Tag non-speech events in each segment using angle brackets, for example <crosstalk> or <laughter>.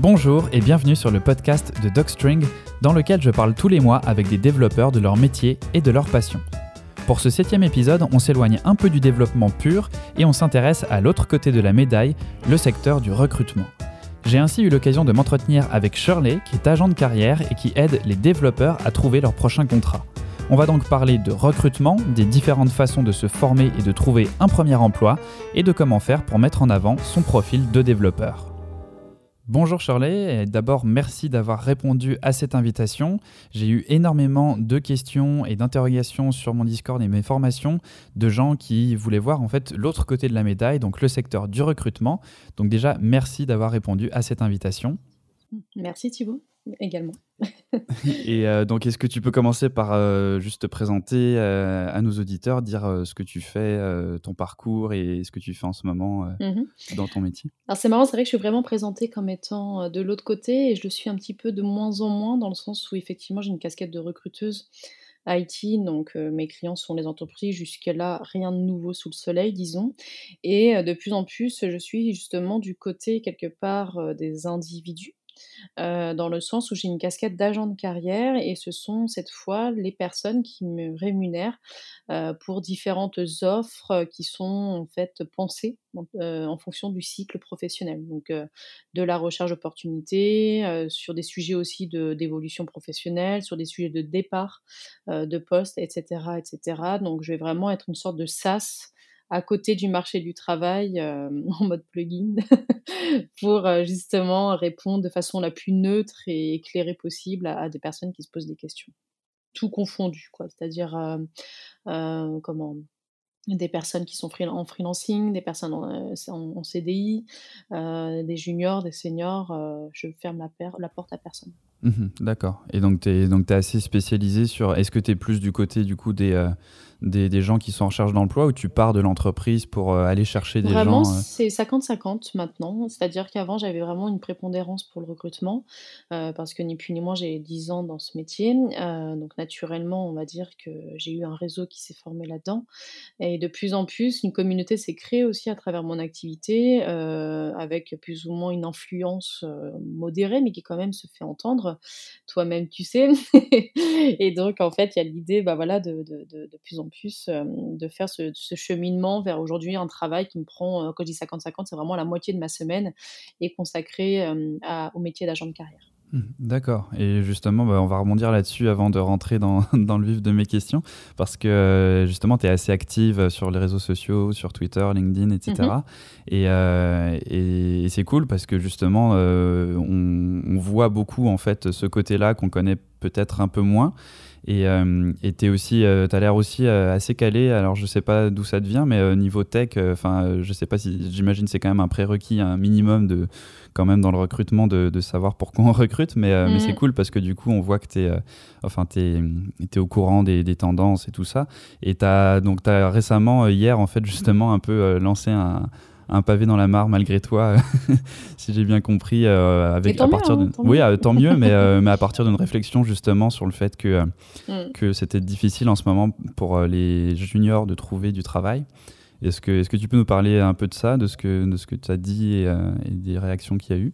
Bonjour et bienvenue sur le podcast de DocString, dans lequel je parle tous les mois avec des développeurs de leur métier et de leur passion. Pour ce septième épisode, on s'éloigne un peu du développement pur et on s'intéresse à l'autre côté de la médaille, le secteur du recrutement. J'ai ainsi eu l'occasion de m'entretenir avec Shirley, qui est agent de carrière et qui aide les développeurs à trouver leur prochain contrat. On va donc parler de recrutement, des différentes façons de se former et de trouver un premier emploi, et de comment faire pour mettre en avant son profil de développeur. Bonjour Shirley, d'abord merci d'avoir répondu à cette invitation. J'ai eu énormément de questions et d'interrogations sur mon Discord et mes formations de gens qui voulaient voir en fait l'autre côté de la médaille, donc le secteur du recrutement. Donc déjà merci d'avoir répondu à cette invitation. Merci Thibault également. Et euh, donc, est-ce que tu peux commencer par euh, juste te présenter euh, à nos auditeurs, dire ce que tu fais, ton parcours et ce que tu fais en ce moment mmh dans ton métier? Alors, c'est marrant, c'est vrai que je suis vraiment présentée comme étant de l'autre côté et je le suis un petit peu de moins en moins dans le sens où effectivement j'ai une casquette de recruteuse. IT, donc mes clients sont les entreprises, jusque-là rien de nouveau sous le soleil, disons. Et de plus en plus, je suis justement du côté quelque part des individus euh, dans le sens où j'ai une casquette d'agent de carrière et ce sont cette fois les personnes qui me rémunèrent euh, pour différentes offres qui sont en fait pensées euh, en fonction du cycle professionnel. Donc de la recherche d'opportunités, sur des sujets aussi d'évolution professionnelle, sur des sujets de départ de poste, etc., etc. Donc je vais vraiment être une sorte de SAS à côté du marché du travail euh, <laughs> en mode plugin <laughs> pour euh, justement répondre de façon la plus neutre et éclairée possible à, des personnes qui se posent des questions. Tout confondu, quoi. C'est-à-dire euh, comment des personnes qui sont en freelancing, des personnes en, CDI, des juniors, des seniors. je ferme la, porte à personne. Mmh d'accord. Et donc, tu es, es, assez spécialisé sur. Est-ce que tu es plus du côté du coup des, des, gens qui sont en recherche d'emploi ou tu pars de l'entreprise pour euh, aller chercher des vraiment, gens Vraiment, c'est 50-50 maintenant. C'est-à-dire qu'avant, j'avais vraiment une prépondérance pour le recrutement euh, parce que ni plus ni moins, j'ai 10 ans dans ce métier. Euh, donc, naturellement, on va dire que j'ai eu un réseau qui s'est formé là-dedans. Et de plus en plus, une communauté s'est créée aussi à travers mon activité avec plus ou moins une influence modérée, mais qui quand même se fait entendre. Toi-même, tu sais. <laughs> et donc, en fait, il y a l'idée bah, voilà, de, de, de, de plus en de faire ce, cheminement vers aujourd'hui un travail qui me prend, quand je dis 50-50, c'est vraiment la moitié de ma semaine et consacré au métier d'agent de carrière. Mmh, d'accord. Et justement, bah, on va rebondir là-dessus avant de rentrer dans, <laughs> dans, le vif de mes questions, parce que justement, tu es assez active sur les réseaux sociaux, sur Twitter, LinkedIn, etc. Mmh et, et, c'est cool parce que justement, on, on, voit beaucoup en fait ce côté-là qu'on connaît peut-être un peu moins. Et euh, tu aussi, euh, as l'air aussi euh, assez calé. Alors je sais pas d'où ça te vient, mais niveau tech, enfin je sais pas si j'imagine c'est quand même un prérequis, un minimum de quand même dans le recrutement de, de savoir pourquoi on recrute, mais, mais c'est mm. cool parce que du coup on voit que tu es, enfin, es, es, au courant des, des, tendances et tout ça. Et tu as, donc, as récemment, hier en fait justement un peu lancé un, un pavé dans la mare malgré toi, <laughs> si j'ai bien compris. Euh, avec à partir de... Hein, oui, euh, tant mieux, mais, euh, <laughs> mais à partir d'une réflexion justement sur le fait que, mm. que c'était difficile en ce moment pour les juniors de trouver du travail. Est-ce que, est que tu peux nous parler un peu de ça, de ce que, de ce que tu as dit et, des réactions qu'il y a eu?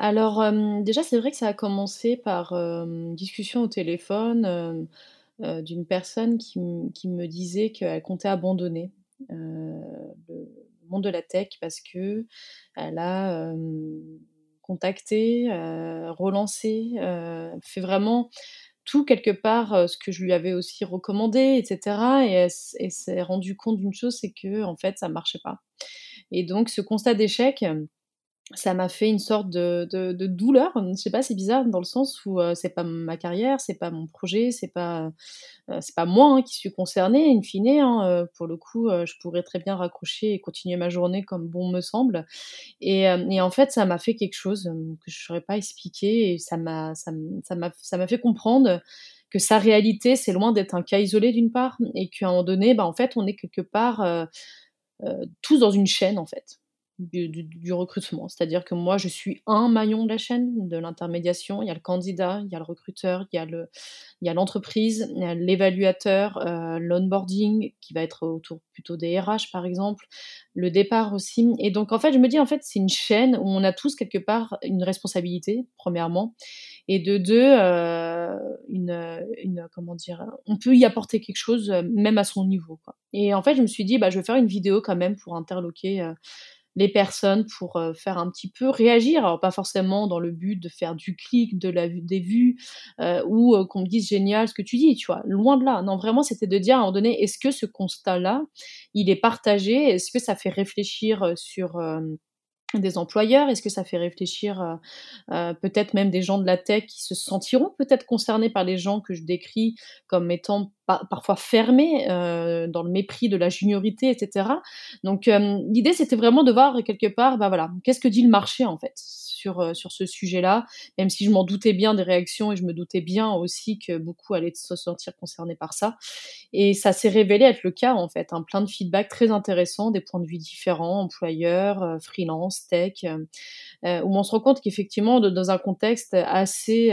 Alors, déjà, c'est vrai que ça a commencé par une discussion au téléphone d'une personne qui, qui, me disait qu'elle comptait abandonner le, monde de la tech parce que elle a contacté, relancé, fait vraiment tout quelque part ce que je lui avais aussi recommandé, etc. Et s'est rendue compte d'une chose, c'est que en fait ça marchait pas. Et donc ce constat d'échec, ça m'a fait une sorte de, de, douleur. Je sais pas, c'est bizarre dans le sens où euh, c'est pas ma carrière, c'est pas mon projet, c'est pas euh, c'est pas moi hein, qui suis concernée. In fine, hein, euh, pour le coup, je pourrais très bien raccrocher et continuer ma journée comme bon me semble. Et, et en fait, ça m'a fait quelque chose que je saurais pas expliquer et ça m'a ça m'a ça m'a fait comprendre que sa réalité, c'est loin d'être un cas isolé d'une part et qu'à un moment donné, bah, en fait, on est quelque part tous dans une chaîne en fait du, recrutement. C'est-à-dire que moi, je suis un maillon de la chaîne de l'intermédiation. Il y a le candidat, il y a le recruteur, il y a, l'entreprise, l'évaluateur, euh, l'onboarding qui va être autour plutôt des RH par exemple, le départ aussi. Et donc en fait, je me dis en fait, c'est une chaîne où on a tous quelque part une responsabilité, premièrement, et de deux, euh, une, une, comment dire, on peut y apporter quelque chose euh, même à son niveau. Et en fait, je me suis dit, bah, je vais faire une vidéo quand même pour interloquer. Les personnes pour euh, faire un petit peu réagir. Alors pas forcément dans le but de faire du clic, de la des vues euh, ou euh, qu'on me dise génial ce que tu dis, tu vois. Loin de là. Non, vraiment, c'était de dire à un moment donné, est-ce que ce constat-là, il est partagé? Est-ce que ça fait réfléchir sur des employeurs? Est-ce que ça fait réfléchir peut-être même des gens de la tech qui se sentiront peut-être concernés par les gens que je décris comme étant parfois fermés euh, dans le mépris de la juniorité, etc. Donc l'idée c'était vraiment de voir quelque part, bah voilà, qu'est-ce que dit le marché en fait sur, euh, sur ce sujet-là, même si je m'en doutais bien des réactions et je me doutais bien aussi que beaucoup allaient se sentir concernés par ça. Et ça s'est révélé être le cas, en fait. un hein. plein de feedback très intéressants, des points de vue différents, employeurs, euh, freelance, tech, euh, où on se rend compte qu'effectivement, dans un contexte assez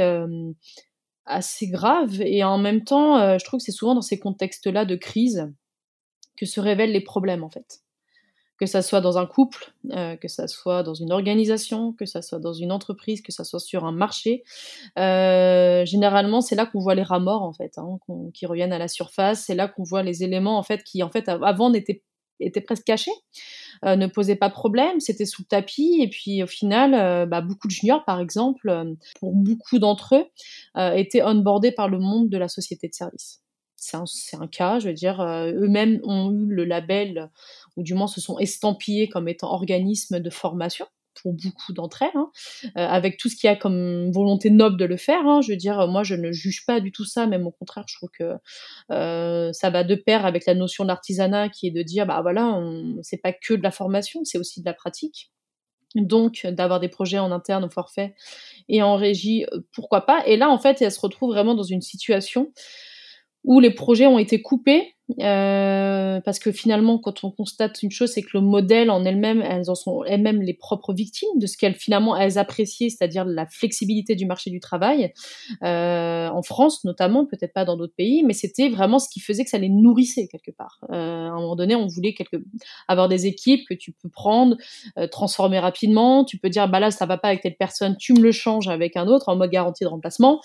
assez grave et en même temps, je trouve que c'est souvent dans ces contextes-là de crise que se révèlent les problèmes en fait que ça soit dans un couple, euh, que ça soit dans une organisation, que ça soit dans une entreprise, que ça soit sur un marché. Euh, généralement, c'est là qu'on voit les rats morts en fait, hein, qui reviennent à la surface. C'est là qu'on voit les éléments en fait qui en fait avant n'étaient étaient presque cachés, euh, ne posaient pas problème, c'était sous le tapis. Et puis au final, bah, beaucoup de juniors, par exemple, pour beaucoup d'entre eux, étaient onboardés par le monde de la société de service. C'est un, cas, je veux dire, euh, eux-mêmes ont eu le label, ou du moins se sont estampillés comme étant organisme de formation pour beaucoup d'entre elles, hein, euh, avec tout ce qu'il y a comme volonté noble de le faire. Hein. je veux dire, moi, je ne juge pas du tout ça, même au contraire, je trouve que euh, ça va de pair avec la notion d'artisanat qui est de dire, bah voilà, c'est pas que de la formation, c'est aussi de la pratique. Donc, d'avoir des projets en interne au forfait et en régie, pourquoi pas? Et là, en fait, elle se retrouve vraiment dans une situation où les projets ont été coupés euh, parce que finalement, quand on constate une chose, c'est que le modèle en elle-même, elles en sont elles-mêmes les propres victimes de ce qu'elles finalement elles appréciaient, c'est-à-dire la flexibilité du marché du travail euh, en France notamment, peut-être pas dans d'autres pays, mais c'était vraiment ce qui faisait que ça les nourrissait quelque part. Euh, à un moment donné, on voulait quelque... avoir des équipes que tu peux prendre, euh, transformer rapidement. Tu peux dire bah là ça va pas avec telle personne, tu me le changes avec un autre en mode garantie de remplacement.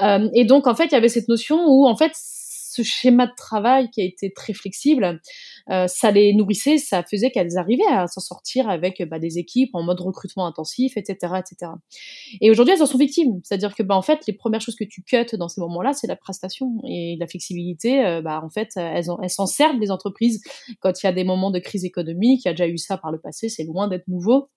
Euh, et donc en fait, il y avait cette notion où en fait ce schéma de travail qui a été très flexible, euh, ça les nourrissait, ça faisait qu'elles arrivaient à s'en sortir avec bah, des équipes en mode recrutement intensif, etc., etc. Et aujourd'hui, elles en sont victimes, c'est-à-dire que bah en fait, les premières choses que tu cuts dans ces moments-là, c'est la prestation et la flexibilité. Euh, bah en fait, elles, elles s'en servent les entreprises quand il y a des moments de crise économique. Il y a déjà eu ça par le passé, c'est loin d'être nouveau.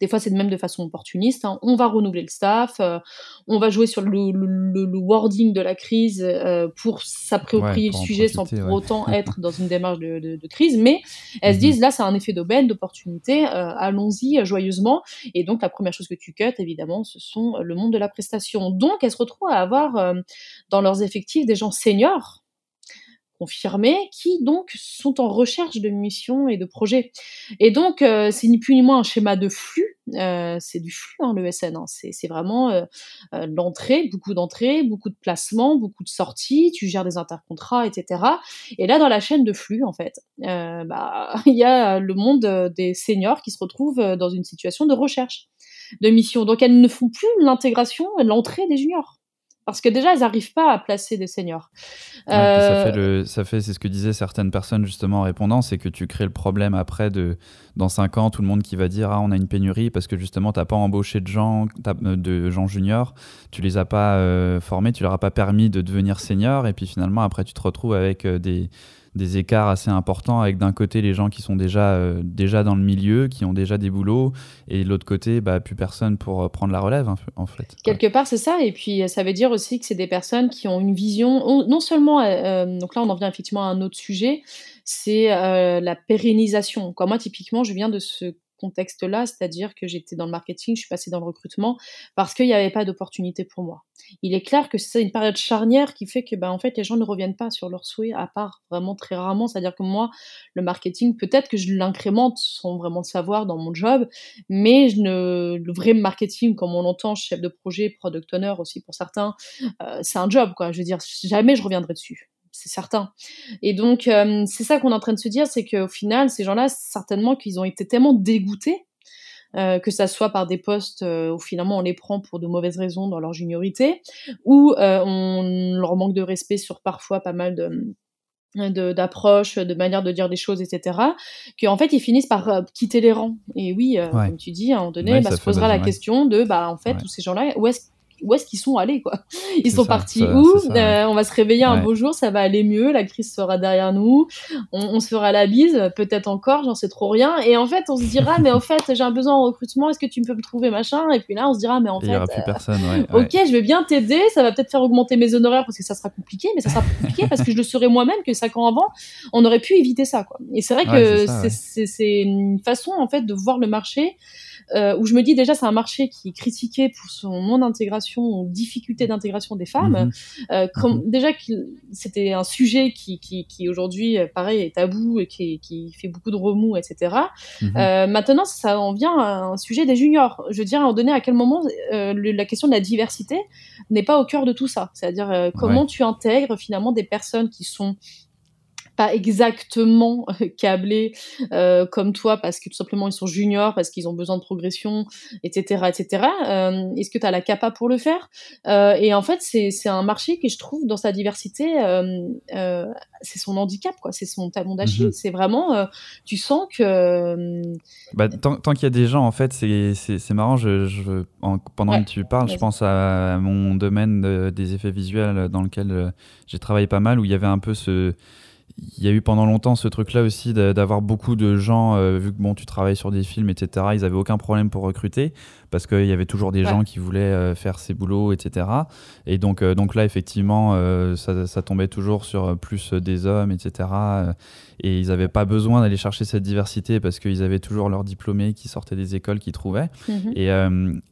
Des fois, c'est même de façon opportuniste. Hein. On va renouveler le staff, euh, on va jouer sur le, le, wording de la crise euh, pour s'approprier le sujet sans pour autant <laughs> être dans une démarche de, de, de crise. Mais elles se mhm. disent, là, c'est un effet d'aubaine, d'opportunité, euh, allons-y joyeusement. Et donc, la première chose que tu cut, évidemment, ce sont le monde de la prestation. Donc, elles se retrouvent à avoir dans leurs effectifs des gens seniors confirmés qui donc sont en recherche de missions et de projets. Et donc euh, c'est ni plus ni moins un schéma de flux, euh, c'est du flux hein, le SN, hein. c'est vraiment euh, l'entrée, beaucoup d'entrées, beaucoup de placements, beaucoup de sorties, tu gères des intercontrats, etc. Et là dans la chaîne de flux en fait, bah <laughs> il y a le monde des seniors qui se retrouvent dans une situation de recherche de missions. Donc elles ne font plus l'intégration, l'entrée des juniors parce que déjà, elles n'arrivent pas à placer des seniors. ça fait, euh, ça fait c'est ce que disaient certaines personnes justement en répondant, c'est que tu crées le problème après de, dans 5 ans, tout le monde qui va dire, ah, on a une pénurie parce que justement, tu n'as pas embauché de gens, euh, de gens juniors, tu les as pas euh, formés, tu leur as pas permis de devenir seniors, et puis finalement, après, tu te retrouves avec des des écarts assez importants avec d'un côté les gens qui sont déjà, euh, déjà dans le milieu, qui ont déjà des boulots, et de l'autre côté, bah, plus personne pour euh, prendre la relève, en fait. Quelque part, c'est ça. Et puis, euh, ça veut dire aussi que c'est des personnes qui ont une vision, non seulement, donc là, on en vient effectivement à un autre sujet, c'est la pérennisation. Comme moi, typiquement, je viens de ce contexte-là, c'est-à-dire que j'étais dans le marketing, je suis passée dans le recrutement parce qu'il n'y avait pas d'opportunité pour moi. Il est clair que c'est une période charnière qui fait que ben, en fait, les gens ne reviennent pas sur leurs souhaits, à part vraiment très rarement. C'est-à-dire que moi, le marketing, peut-être que je l'incrémente sans vraiment le savoir dans mon job, mais je ne, le vrai marketing, comme on l'entend, chef de projet, product owner aussi pour certains, euh, c'est un job, quoi. Je veux dire, jamais je reviendrai dessus c'est certain. Et donc, euh, c'est ça qu'on est en train de se dire, c'est qu'au final, ces gens-là, certainement qu'ils ont été tellement dégoûtés, euh, que ça soit par des postes euh, où finalement on les prend pour de mauvaises raisons dans leur juniorité, ou on leur manque de respect sur parfois pas mal de d'approches, de, manière de dire des choses, etc., qu'en fait ils finissent par quitter les rangs. Et oui, comme tu dis, à un moment donné, bah, se posera la question de, bah en fait, tous ces gens-là, où est-ce où est-ce qu'ils sont allés quoi. Ils sont partis où? euh, On va se réveiller un beau jour, ça va aller mieux, la crise sera derrière nous, on, se fera la bise, peut-être encore, j'en sais trop rien. Et en fait, on se dira mais au fait, j'ai un besoin en recrutement, est-ce que tu peux me trouver machin? Et puis là, on se dira mais en fait, il y aura plus euh, personne. ok, je vais bien t'aider, ça va peut-être faire augmenter mes honoraires parce que ça sera compliqué, mais ça sera compliqué parce que je le saurais moi-même que cinq ans avant, on aurait pu éviter ça quoi. Et c'est vrai que c'est une façon en fait de voir le marché euh, où je me dis déjà c'est un marché qui est critiqué pour son non intégration ou difficulté d'intégration des femmes. Mhm. Euh, comme, mhm. Déjà c'était un sujet qui, qui, qui aujourd'hui euh, pareil est tabou et qui, qui fait beaucoup de remous, etc. Mhm. Euh, maintenant ça en vient à un sujet des juniors. Je veux dire à un moment donné à quel moment euh, la question de la diversité n'est pas au cœur de tout ça. C'est-à-dire euh, comment tu intègres finalement des personnes qui sont pas exactement euh, câblés euh, comme toi parce que tout simplement ils sont juniors, parce qu'ils ont besoin de progression, etc. etc. Euh, Est-ce que tu as la capa pour le faire? Euh, Et en fait, c'est un marché que je trouve dans sa diversité, c'est son handicap, quoi. C'est son talon d'Achille. Mhm. C'est vraiment, tu sens que... Bah, tant, tant qu'il y a des gens, en fait, c'est marrant. Je, je pendant que tu parles, je pense à mon domaine des effets visuels dans lequel j'ai travaillé pas mal, où il y avait un peu ce il y a eu pendant longtemps ce truc-là aussi d'avoir beaucoup de gens, euh, vu que bon, tu travailles sur des films, etc., ils n'avaient aucun problème pour recruter parce qu'il y avait toujours des gens qui voulaient euh, faire ces boulots, etc. Et donc, euh, donc là, effectivement, ça, ça, tombait toujours sur plus des hommes, etc. et ils n'avaient pas besoin d'aller chercher cette diversité parce qu'ils avaient toujours leurs diplômés qui sortaient des écoles qu'ils trouvaient. Mhm. Et,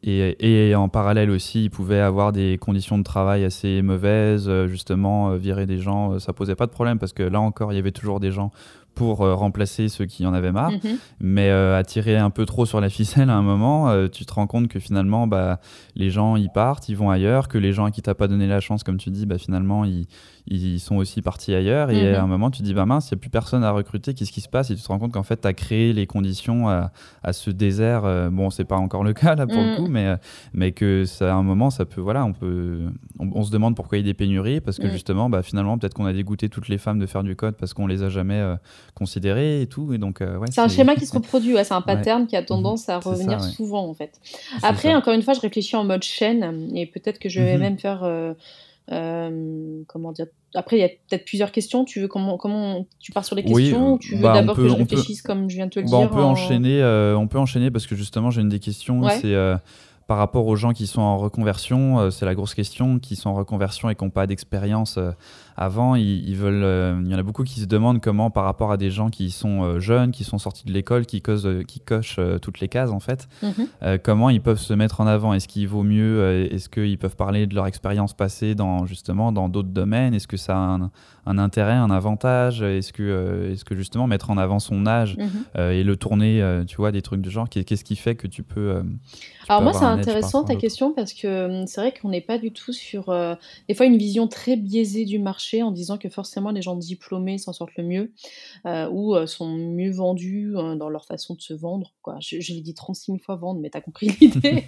et, et, en parallèle aussi, ils pouvaient avoir des conditions de travail assez mauvaises, justement, virer des gens, ça posait pas de problème parce que là, il y avait toujours des gens pour euh, remplacer ceux qui en avaient marre. Mhm. Mais euh, à tirer un peu trop sur la ficelle à un moment, euh, tu te rends compte que finalement, bah, les gens, ils partent, ils vont ailleurs, que les gens à qui t'as pas donné la chance, comme tu dis, bah, finalement, ils, ils sont aussi partis ailleurs. Et à mhm. un moment, tu te dis, bah mince, il n'y a plus personne à recruter, qu'est-ce qui se passe? Et tu te rends compte qu'en fait, tu as créé les conditions à, à ce désert. bon, c'est pas encore le <laughs> cas là pour le mhm. coup, mais, mais que ça, à un moment, ça peut, voilà, on peut, on, se demande pourquoi il y a des pénuries, parce que justement, bah, finalement, peut-être qu'on a dégoûté toutes les femmes de faire du code parce qu'on les a jamais considérés et tout. Et donc, euh, c'est un schéma qui <laughs> se reproduit, c'est un pattern qui a tendance à revenir souvent en fait. Après, encore une fois, je réfléchis en mode chaîne et peut-être que je vais mhm. même faire. Euh, euh, comment dire Après, il y a peut-être plusieurs questions. Tu veux comment, comment tu pars sur les questions ou tu veux bah, d'abord que je réfléchisse comme je viens de te le bah, dire On peut enchaîner. on peut enchaîner parce que justement, j'ai une des questions. C'est par rapport aux gens qui sont en reconversion, c'est la grosse question, qui sont en reconversion et qui n'ont pas d'expérience avant, ils, veulent, euh, il y en a beaucoup qui se demandent comment, par rapport à des gens qui sont euh, jeunes, qui sont sortis de l'école, qui, euh, qui cochent toutes les cases en fait, mhm. comment ils peuvent se mettre en avant? Est-ce qu'il vaut mieux Est-ce qu'ils peuvent parler de leur expérience passée dans justement dans d'autres domaines? Est-ce que ça a un, un, intérêt, un avantage? Est-ce que, est-ce que justement mettre en avant son âge mhm. et le tourner, tu vois, des trucs de genre Qu'est-ce qui fait que tu peux Alors moi, c'est intéressant ta question parce que hum, c'est vrai qu'on n'est pas du tout sur des fois une vision très biaisée du marché en disant que forcément les gens diplômés s'en sortent le mieux euh, ou euh, sont mieux vendus euh, dans leur façon de se vendre. Quoi. Je, l'ai dit 36 000 fois vendre, mais t'as compris <laughs> l'idée.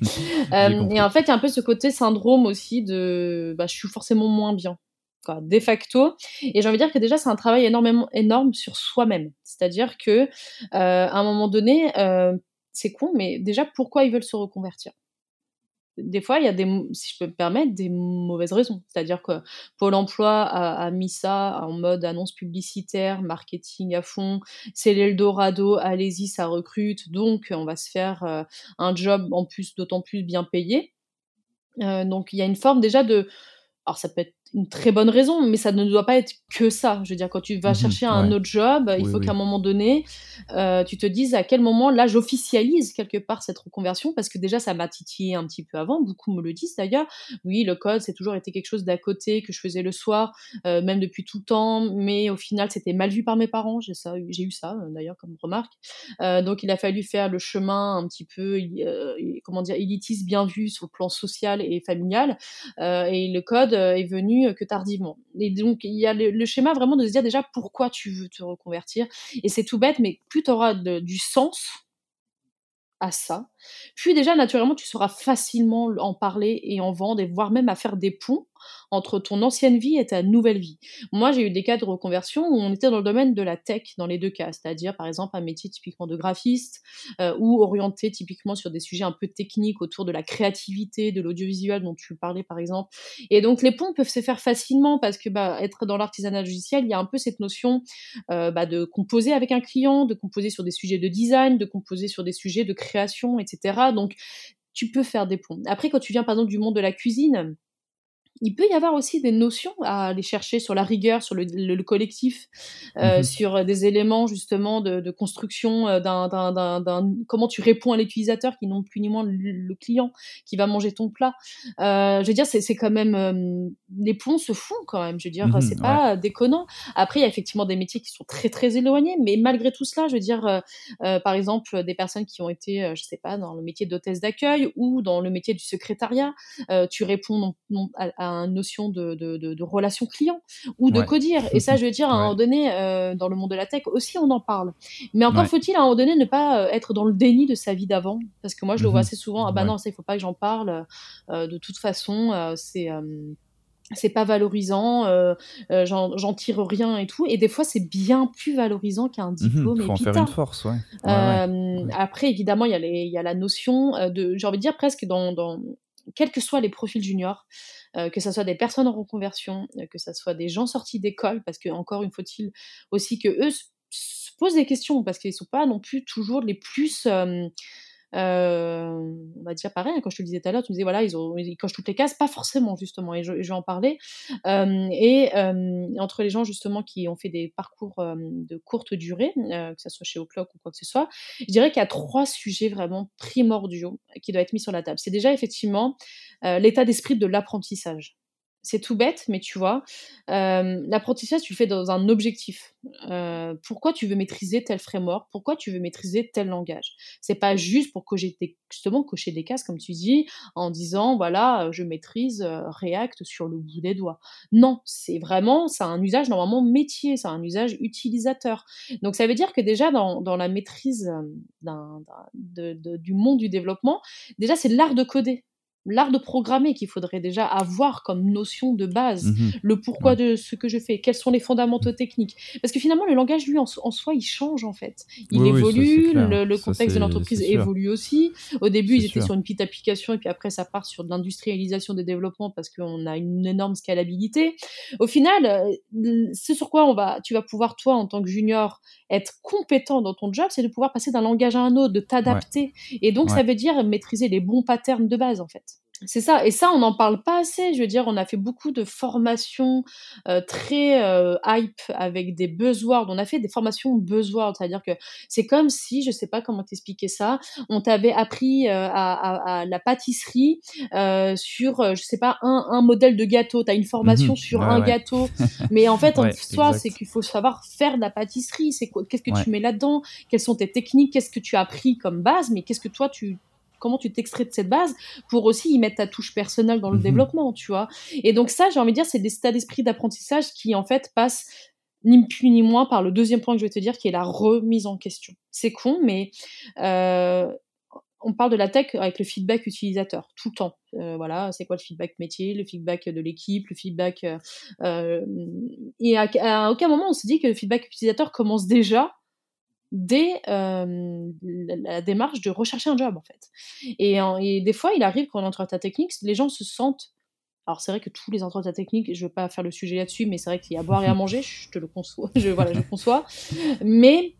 et en fait, il y a un peu ce côté syndrome aussi de bah, je suis forcément moins bien. Quoi, de facto. Et j'ai envie de dire que déjà, c'est un travail énormément énorme sur soi-même. C'est-à-dire que à un moment donné, c'est con, mais déjà, pourquoi ils veulent se reconvertir? Des fois, il y a des, si je peux me permettre, des mauvaises raisons. C'est-à-dire que Pôle emploi a, mis ça en mode annonce publicitaire, marketing à fond, c'est l'Eldorado, allez-y, ça recrute, donc on va se faire euh, un job en plus, d'autant plus bien payé. Euh, donc il y a une forme déjà de, alors ça peut être une très bonne raison, mais ça ne doit pas être que ça. Je veux dire, quand tu vas Mhm, chercher un autre job, il faut oui. qu'à un moment donné, euh, tu te dises à quel moment, là, j'officialise quelque part cette reconversion, parce que déjà, ça m'a titillé un petit peu avant, beaucoup me le disent d'ailleurs. Oui, le code, c'est toujours été quelque chose d'à côté que je faisais le soir, euh, même depuis tout le temps, mais au final, c'était mal vu par mes parents. J'ai ça, j'ai eu ça, euh, d'ailleurs, comme remarque. Euh, donc, il a fallu faire le chemin un petit peu, comment dire, élitiste, bien vu sur le plan social et familial. Et le code est venu que tardivement. Et donc, il y a le, schéma vraiment de se dire déjà pourquoi tu veux te reconvertir. Et c'est tout bête, mais plus tu auras du sens à ça, puis déjà, naturellement, tu sauras facilement en parler et en vendre, et voire même à faire des ponts entre ton ancienne vie et ta nouvelle vie. Moi, j'ai eu des cas de reconversion où on était dans le domaine de la tech dans les deux cas, c'est-à-dire par exemple un métier typiquement de graphiste euh, ou orienté typiquement sur des sujets un peu techniques autour de la créativité, de l'audiovisuel dont tu parlais par exemple. Et donc les ponts peuvent se faire facilement parce que bah, être dans l'artisanat logiciel, il y a un peu cette notion euh, bah, de composer avec un client, de composer sur des sujets de design, de composer sur des sujets de création, etc. Donc tu peux faire des ponts. Après, quand tu viens par exemple du monde de la cuisine, il peut y avoir aussi des notions à aller chercher sur la rigueur, sur le, le, le collectif, euh, Mhm. sur des éléments justement de, de construction euh, d'un, d'un, d'un, d'un- comment tu réponds à l'utilisateur qui non plus ni moins le, le client qui va manger ton plat. Euh, je veux dire, c'est, c'est quand même euh, les ponts se font quand même. Je veux dire, Mhm, c'est pas déconnant. Après, il y a effectivement des métiers qui sont très très éloignés, mais malgré tout cela, je veux dire, euh, euh, par exemple, des personnes qui ont été, euh, je sais pas, dans le métier d'hôtesse d'accueil ou dans le métier du secrétariat, euh, tu réponds non, non, à, à une notion de, de, de, de relation client ou de Ouais. codir. Et ça, je veux dire, à un moment donné, euh, dans le monde de la tech aussi, on en parle. Mais encore Ouais. faut-il à un moment donné ne pas euh, être dans le déni de sa vie d'avant? Parce que moi, je le vois Mhm. assez souvent, ah bah non, ça, il faut pas que j'en parle. Euh, de toute façon, euh, c'est. c'est pas valorisant, euh, euh, j'en tire rien et tout. Et des fois, c'est bien plus valorisant qu'un Mhm, diplôme Faut en faire une force, ouais. Ouais, ouais. Après, évidemment, il y, a les- il y a la notion de, j'ai envie de dire presque dans, dans quels que soient les profils juniors, euh, que ce soit des personnes en reconversion, euh, que ce soit des gens sortis d'école, parce que encore une faut-il aussi que eux se, se posent des questions, parce qu'ils sont pas non plus toujours les plus euh, on va dire pareil, hein, quand je te le disais tout à l'heure, tu me disais voilà, ils, ont, ils cochent toutes les cases, pas forcément justement, et je, je vais en parler. Euh, et euh, entre les gens justement qui ont fait des parcours euh, de courte durée, euh, que ce soit chez O'Clock ou quoi que ce soit, je dirais qu'il y a trois sujets vraiment primordiaux qui doivent être mis sur la table. C'est déjà effectivement l'état d'esprit de l'apprentissage. C'est tout bête, mais tu vois, euh, l'apprentissage, tu le fais dans un objectif. Euh, pourquoi tu veux maîtriser tel framework? Pourquoi tu veux maîtriser tel langage? C'est pas juste pour cocher des, justement cocher des cases, comme tu dis, en disant voilà, je maîtrise euh, React sur le bout des doigts. Non, c'est vraiment, ça a un usage normalement métier, ça a un usage utilisateur. Donc ça veut dire que déjà dans, la maîtrise euh, du monde du développement, déjà c'est l'art de coder l'art de programmer qu'il faudrait déjà avoir comme notion de base, Mhm. le pourquoi Ouais. de ce que je fais, quels sont les fondamentaux techniques. Parce que finalement, le langage, lui, en, so- en soi, il change en fait. Il Oui, oui, ça, évolue, le, Ça, contexte de l'entreprise évolue aussi. Au début, ils étaient sûr. sur une petite application et puis après, ça part sur de l'industrialisation des développements parce qu'on a une énorme scalabilité. Au final, euh, ce sur quoi on va, tu vas pouvoir, toi, en tant que junior, être compétent dans ton job, c'est de pouvoir passer d'un langage à un autre, de t'adapter. Et donc, ça veut dire maîtriser les bons patterns de base, en fait. C'est ça, et ça, on n'en parle pas assez. Je veux dire, on a fait beaucoup de formations euh, très euh, hype avec des buzzwords. On a fait des formations buzzwords, c'est-à-dire que c'est comme si, je sais pas comment t'expliquer ça, on t'avait appris euh, à, à- à la pâtisserie euh, sur, euh, je sais pas, un, un modèle de gâteau. Tu as une formation Mhm. sur Ouais, un ouais. gâteau, <laughs> mais en fait, en Ouais, soi, c'est qu'il faut savoir faire de la pâtisserie. C'est quoi Qu'est-ce que tu mets là-dedans? Quelles sont tes techniques? Qu'est-ce que tu as appris comme base? Mais qu'est-ce que toi tu comment tu t'extrais de cette base pour aussi y mettre ta touche personnelle dans le Mhm. développement, tu vois. Et donc ça, j'ai envie de dire, c'est des états d'esprit d'apprentissage qui en fait passent ni plus ni moins par le deuxième point que je vais te dire, qui est la remise en question. C'est con, mais euh, on parle de la tech avec le feedback utilisateur tout le temps. Euh, voilà, c'est quoi le feedback métier, le feedback de l'équipe, le feedback. euh, euh, et à, à aucun moment on se dit que le feedback utilisateur commence déjà dès euh, la, démarche de rechercher un job en fait. Et, en- et des fois, il arrive qu'en entretien technique, les gens se sentent. Alors c'est vrai que tous les entretiens techniques, je veux pas faire le sujet là-dessus, mais c'est vrai qu'il y a à boire et à manger, je te le conçois, je, voilà, je conçois. Mais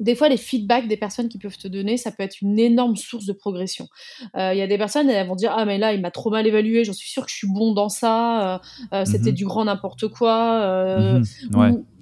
des fois, les feedbacks des personnes qui peuvent te donner, ça peut être une énorme source de progression. Il y a des personnes, elles vont dire Ah, mais là, il m'a trop mal évalué, j'en suis sûre que je suis bon dans ça, c'était mhm. du grand n'importe quoi. Mhm.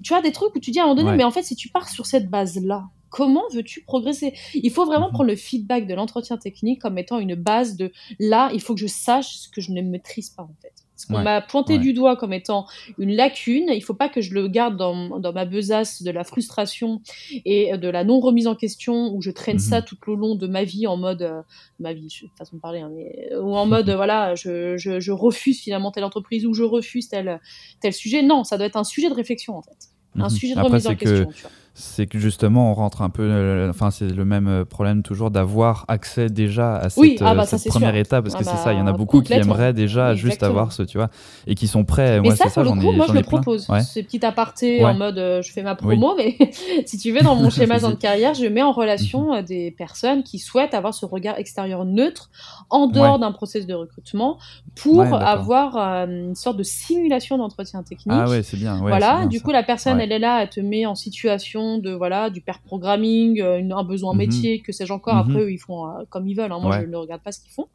Tu vois, des trucs où tu dis à un moment donné, mais en fait, si tu pars sur cette base-là, comment veux-tu progresser? Il faut vraiment mhm. prendre le feedback de l'entretien technique comme étant une base de là, il faut que je sache ce que je ne maîtrise pas en fait. Ce qu'on m'a pointé du doigt comme étant une lacune, il faut pas que je le garde dans, dans, ma besace de la frustration et de la non remise en question où je traîne ça mhm. tout le long de ma vie en mode euh, ma vie, façon de parler, hein, mais, ou en mode <laughs> voilà, je, je, je, refuse finalement telle entreprise ou je refuse tel tel sujet. Non, ça doit être un sujet de réflexion en fait, un mhm. sujet de remise en question. Tu vois c'est que justement on rentre un peu euh, enfin c'est le même euh, problème toujours d'avoir accès déjà à cette, ah bah, euh, première étape parce que ah c'est ça il y en a bah, beaucoup qui aimeraient déjà juste avoir ce tu vois et qui sont prêts mais moi c'est ça, j'en ai moi je le propose. Ouais. ce petit aparté en mode je fais ma promo mais <laughs> si tu veux dans mon <laughs> schéma de carrière je mets en relation mhm. des personnes qui souhaitent avoir ce regard extérieur neutre en dehors d'un process de recrutement pour avoir une sorte de simulation d'entretien technique. Ah ouais c'est bien voilà du coup la personne elle est là elle te met en situation de voilà du pair programming, euh, un besoin mhm. métier, que sais-je encore. Après, mhm. eux, ils font euh, comme ils veulent. Hein. Moi, je ne regarde pas ce qu'ils font.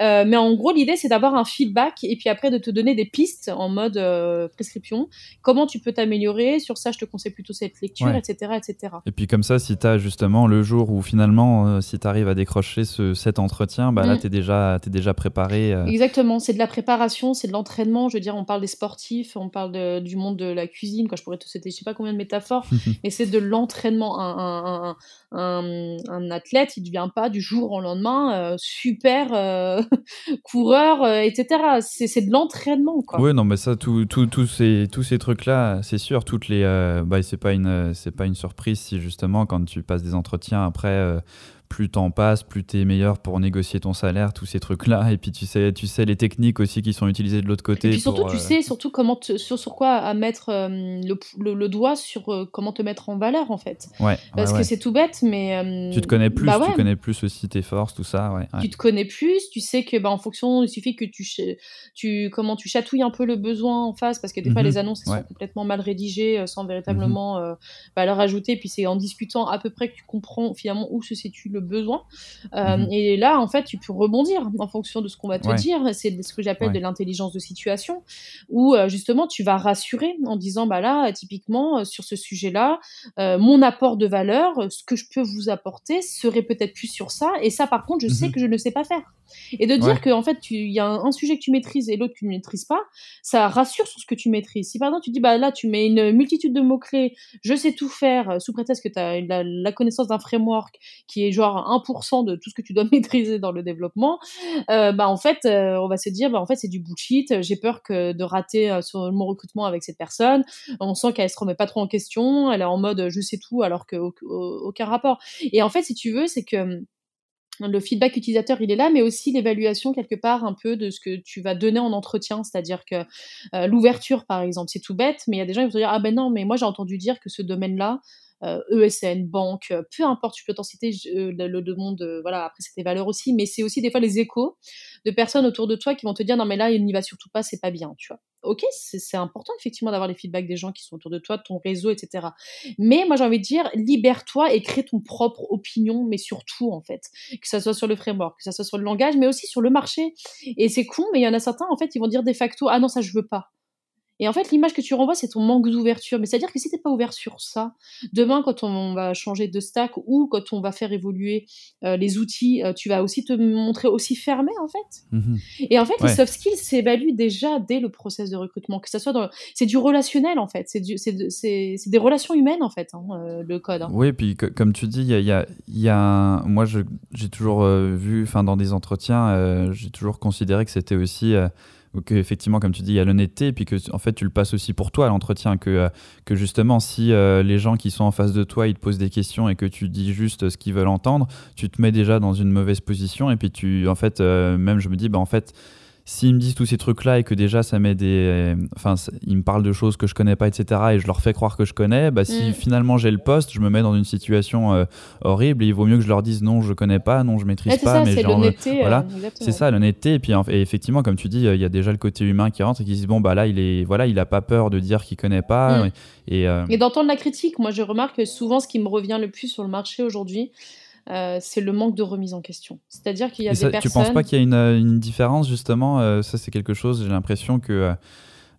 Euh, mais en gros, l'idée, c'est d'avoir un feedback et puis après de te donner des pistes en mode prescription. Comment tu peux t'améliorer? Sur ça, je te conseille plutôt cette lecture, etc., etc. Et puis comme ça, si tu as justement le jour où finalement, si tu arrives à décrocher ce, cet entretien, bah, là, mm. tu es déjà, es déjà préparé. Exactement, c'est de la préparation, c'est de l'entraînement. Je veux dire, on parle des sportifs, on parle du monde de la cuisine. Quoi. Je pourrais te citer, je sais pas combien de métaphores, <laughs> mais c'est de l'entraînement. Un, un, athlète, il ne devient pas du jour au lendemain euh, super euh, <laughs> coureur, euh, etc. C'est de l'entraînement. Oui, non, mais ça, tout, ces, tous ces trucs-là, c'est sûr, toutes les, bah, c'est pas une, c'est pas une surprise si justement quand tu passes des entretiens après plus temps passe, plus tu es meilleur pour négocier ton salaire, tous ces trucs-là. Et puis tu sais, tu sais les techniques aussi qui sont utilisées de l'autre côté. Et puis surtout, tu euh, sais surtout comment sur, sur quoi à mettre euh, le, doigt sur euh, comment te mettre en valeur en fait. Ouais, Parce que c'est tout bête, mais tu te connais plus, bah tu connais plus aussi tes forces, tout ça. Ouais, Tu te connais plus, tu sais que bah, en fonction, il suffit que tu, tu comment tu chatouilles un peu le besoin en face, parce que des fois mhm. les annonces sont complètement mal rédigées, sans véritablement mhm. valeur ajoutée. Puis c'est en discutant à peu près que tu comprends finalement où se situe le besoin. Euh, mhm. Et là, en fait, tu peux rebondir en fonction de ce qu'on va te dire. C'est ce que j'appelle de l'intelligence de situation, où euh, justement tu vas rassurer en disant, bah là, typiquement euh, sur ce sujet-là, mon apport de valeur, ce que je peux vous apporter serait peut-être plus sur ça. Et ça, par contre, je sais mhm. que je ne sais pas faire. Et de dire que en fait, il y a un, sujet que tu maîtrises et l'autre que tu ne maîtrises pas, ça rassure sur ce que tu maîtrises. Si par exemple tu dis bah là tu mets une multitude de mots clés, je sais tout faire sous prétexte que tu as la, la connaissance d'un framework qui est genre 1% de tout ce que tu dois <laughs> maîtriser dans le développement, euh, bah en fait, euh, on va se dire, bah en fait, c'est du bullshit. J'ai peur que de rater euh, mon recrutement avec cette personne. On sent qu'elle se remet pas trop en question. Elle est en mode je sais tout alors que aucun rapport. Et en fait, si tu veux, c'est que hum, le feedback utilisateur, il est là, mais aussi l'évaluation quelque part un peu de ce que tu vas donner en entretien, c'est-à-dire que l'ouverture, par exemple, c'est tout bête, mais il y a des gens qui vont te dire ah ben non, mais moi j'ai entendu dire que ce domaine-là, ESN, euh, e banque, euh, peu importe, tu peux t'en citer euh, le, le monde, voilà, après c'est tes valeurs aussi, mais c'est aussi des fois les échos de personnes autour de toi qui vont te dire non mais là il n'y va surtout pas, c'est pas bien, tu vois. Ok, c'est important effectivement d'avoir les feedbacks des gens qui sont autour de toi, de ton réseau, etc. Mais moi j'ai envie de dire, libère-toi et crée ton propre opinion, mais surtout en fait, que ça soit sur le framework, que ça soit sur le langage, mais aussi sur le marché. Et c'est con, mais il y en a certains en fait, ils vont dire de facto ah non ça je veux pas. Et en fait, l'image que tu renvoies, c'est ton manque d'ouverture. Mais c'est-à-dire que si tu n'es pas ouvert sur ça, demain, quand on va changer de stack ou quand on va faire évoluer euh, les outils, euh, tu vas aussi te montrer aussi fermé, en fait. Mhm. Et en fait, les soft skills s'évaluent déjà dès le process de recrutement. Que ça soit dans... C'est du relationnel, en fait. C'est, des relations humaines, en fait, hein, euh, le code. Hein. Oui, puis comme tu dis, il y a, y a Moi, j'ai toujours vu, dans des entretiens, j'ai toujours considéré que c'était aussi que effectivement, comme tu dis, il y a l'honnêteté, et puis que en fait, tu le passes aussi pour toi l'entretien, que, euh, que justement, si euh, les gens qui sont en face de toi, ils te posent des questions et que tu dis juste ce qu'ils veulent entendre, tu te mets déjà dans une mauvaise position, et puis tu, en fait, euh, même je me dis, bah en fait, s'ils me disent tous ces trucs-là et que déjà ça met des. Enfin, ils me parlent de choses que je connais pas, etc., et je leur fais croire que je connais, bah, si mm. finalement j'ai le poste, je me mets dans une situation euh, horrible et il vaut mieux que je leur dise non, je connais pas, non, je maîtrise pas. mais genre, voilà, euh, c'est ça, l'honnêteté. Et puis effectivement, comme tu dis, il y a déjà le côté humain qui rentre et qui dit bon, bah là, il est, voilà, il a pas peur de dire qu'il connaît pas. Mm. Et, euh, et d'entendre la critique, moi je remarque que souvent ce qui me revient le plus sur le marché aujourd'hui, euh, c'est le manque de remise en question. C'est-à-dire qu'il y a des personnes... Tu penses pas qu'il y a une, une différence justement euh, Ça c'est quelque chose, j'ai l'impression que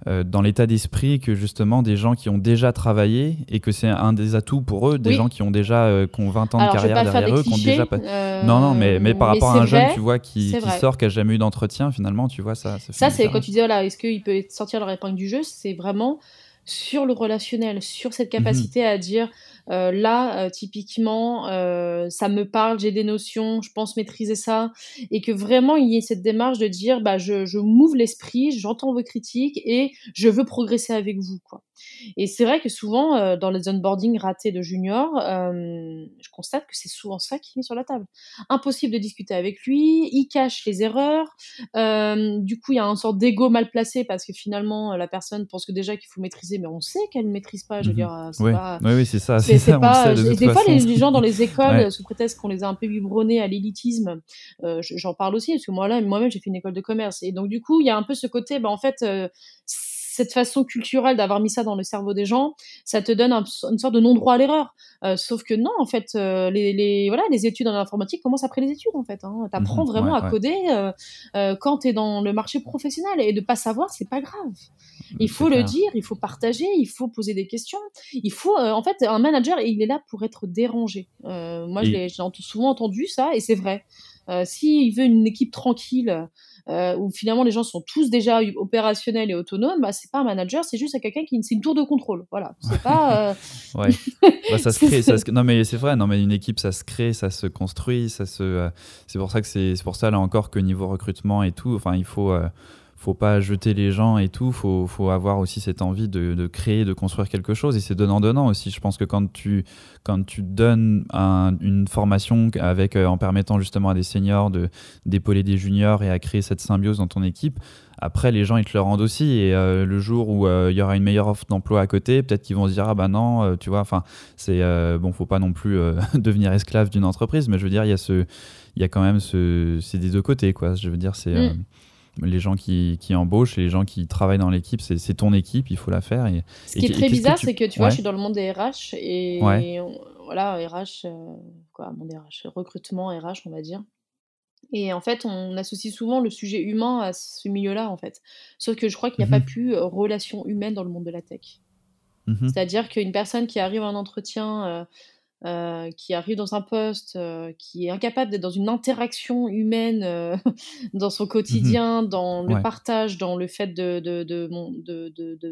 euh, dans l'état d'esprit, que justement des gens qui ont déjà travaillé et que c'est un des atouts pour eux, des gens qui ont déjà qui ont 20 ans de carrière derrière eux, qui ont déjà pas... Non, non, mais, mais par rapport à un jeune, tu vois, qui, qui sort, qui a jamais eu d'entretien, finalement, tu vois, ça... Ça, ça c'est quand tu dis, voilà, est-ce qu'il peut sortir leur épingle du jeu? C'est vraiment sur le relationnel, sur cette mhm. capacité à dire euh, là, euh, typiquement, euh, ça me parle, j'ai des notions, je pense maîtriser ça, et que vraiment il y ait cette démarche de dire, bah, je, je m'ouvre l'esprit, j'entends vos critiques et je veux progresser avec vous, quoi. Et c'est vrai que souvent, dans les onboarding ratés de juniors, je constate que c'est souvent ça qui est mis sur la table. Impossible de discuter avec lui, il cache les erreurs, du coup, il y a un sorte d'ego mal placé parce que finalement, la personne pense que déjà qu'il faut maîtriser, mais on sait qu'elle ne maîtrise pas. Je veux mmh dire, c'est pas. Oui, oui c'est ça c'est pas. des fois, les, gens dans les <laughs> écoles, sous prétexte qu'on les a un peu biberonnés à l'élitisme, euh, j'en parle aussi parce que moi moi-même, j'ai fait une école de commerce et donc du coup, il y a un peu ce côté, bah en fait. Cette façon culturelle d'avoir mis ça dans le cerveau des gens, ça te donne une sorte de non-droit à l'erreur. Euh, sauf que non, en fait, euh, les, les, voilà, les études en informatique commencent après les études, en fait. Hein. Tu apprends mhm. vraiment à coder euh, quand tu es dans le marché professionnel. Et de pas savoir, c'est pas grave. Il faut le dire, il faut partager, il faut poser des questions. Il faut, en fait, un manager, il est là pour être dérangé. moi, j'ai souvent entendu ça, et c'est vrai. S'il veut une équipe tranquille, euh, où finalement les gens sont tous déjà opérationnels et autonomes, bah, c'est pas un manager, c'est juste quelqu'un qui c'est une tour de contrôle. Voilà, c'est pas. <laughs> Euh, ouais. Bah, ça <laughs> se crée. Ça Non mais c'est vrai. Non mais une équipe, ça se crée, ça se construit, ça se. Euh, c'est pour ça que c'est pour ça là encore que niveau recrutement et tout, enfin il faut faut pas jeter les gens et tout, faut, faut avoir aussi cette envie de, de créer, de construire quelque chose et c'est donnant-donnant aussi. Je pense que quand tu, quand tu donnes une formation avec, euh, en permettant justement à des seniors de, d'épauler des juniors et à créer cette symbiose dans ton équipe, après les gens ils te le rendent aussi et euh, le jour où euh, il y aura une meilleure offre d'emploi à côté, peut-être qu'ils vont se dire ah bah non, tu vois, enfin c'est bon, faut pas non plus <laughs> devenir esclave d'une entreprise, mais je veux dire il y a ce, il y a quand même ce, c'est des deux côtés quoi. Je veux dire c'est mm les gens qui, qui, embauchent et les gens qui travaillent dans l'équipe, c'est ton équipe, il faut la faire. Et, Ce qui est très bizarre, c'est que tu vois, je suis dans le monde des RH et, voilà, RH, euh, quoi, monde RH, recrutement RH, on va dire. Et en fait, on associe souvent le sujet humain à ce milieu-là, en fait. Sauf que je crois qu'il n'y a pas mhm. plus euh, relation humaine dans le monde de la tech. Mhm. C'est-à-dire qu'une personne qui arrive à un entretien euh, euh, qui arrive dans un poste, euh, qui est incapable d'être dans une interaction humaine euh, <laughs> dans son quotidien, mmh dans le partage, dans le fait de,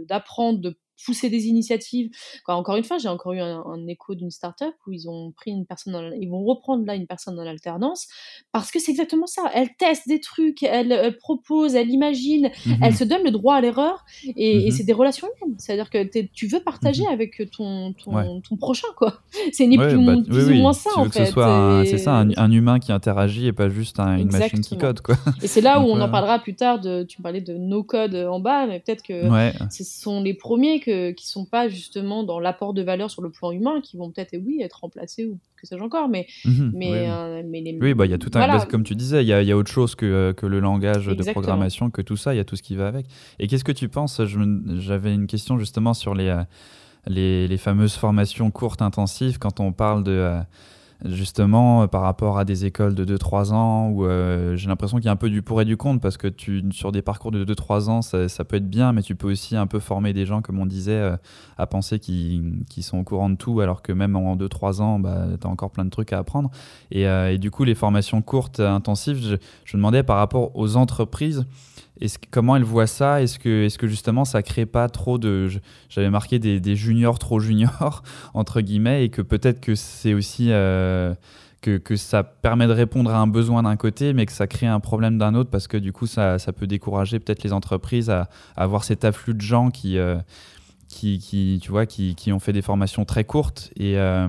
d'apprendre, de, de, pousser des initiatives. encore une fois, j'ai encore eu un, écho d'une startup où ils ont pris une personne, ils vont reprendre là une personne dans l'alternance parce que c'est exactement ça. Elle teste des trucs, elle, propose, elle imagine, mhm. elle se donne le droit à l'erreur et, mhm. c'est des relations humaines. C'est-à-dire que tu veux partager mhm. avec ton, ton, ton, prochain, quoi. <laughs> C'est ni plus, bah, ou moins ça, en fait. C'est ça, un, humain qui interagit et pas juste une machine qui code, quoi. Et c'est là où on en parlera plus tard. De, tu parlais de no code en bas, mais peut-être que ce sont les premiers que qui sont pas justement dans l'apport de valeur sur le plan humain, qui vont peut-être, oui, être remplacés ou que sais-je encore, mais, mhm. mais, oui, euh, mais les... bah, il y a tout un, comme tu disais, il y a, y a, autre chose que, euh, que le langage de programmation, que tout ça, il y a tout ce qui va avec. Et qu'est-ce que tu penses J'avais une question justement sur les, euh, les, les, fameuses formations courtes intensives, quand on parle de justement euh, par rapport à des écoles de 2-3 ans où euh, j'ai l'impression qu'il y a un peu du pour et du contre parce que tu, sur des parcours de 2-3 ans ça, ça, peut être bien mais tu peux aussi un peu former des gens comme on disait euh, à penser qu'ils sont au courant de tout alors que même en 2-3 ans bah, tu as encore plein de trucs à apprendre. Et, et, du coup les formations courtes intensives je, je demandais par rapport aux entreprises comment elle voit ça? Est-ce que, justement ça crée pas trop de. J'avais marqué des, juniors trop juniors, <laughs> entre guillemets, et que peut-être que c'est aussi. Euh, que, ça permet de répondre à un besoin d'un côté, mais que ça crée un problème d'un autre, parce que du coup, ça, peut décourager peut-être les entreprises à, avoir cet afflux de gens qui, euh, tu vois, qui, ont fait des formations très courtes et, euh,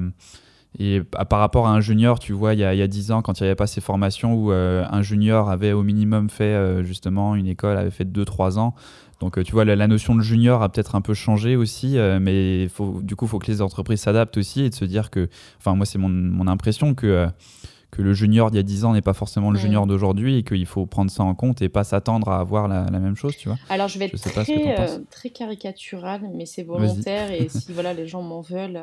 Et par rapport à un junior, tu vois, il y a, il 10 ans, quand il n'y avait pas ces formations où un junior avait au minimum fait justement une école, avait fait 2-3 ans, donc, euh, tu vois, la, notion de junior a peut-être un peu changé aussi, euh, mais faut, du coup, il faut que les entreprises s'adaptent aussi et de se dire que, enfin, moi, c'est mon, impression que, euh, que le junior d'il y a 10 ans n'est pas forcément le junior d'aujourd'hui et qu'il faut prendre ça en compte et pas s'attendre à avoir la, même chose, tu vois. Alors, je vais être très, très caricatural, mais c'est volontaire et <laughs> si voilà, les gens m'en veulent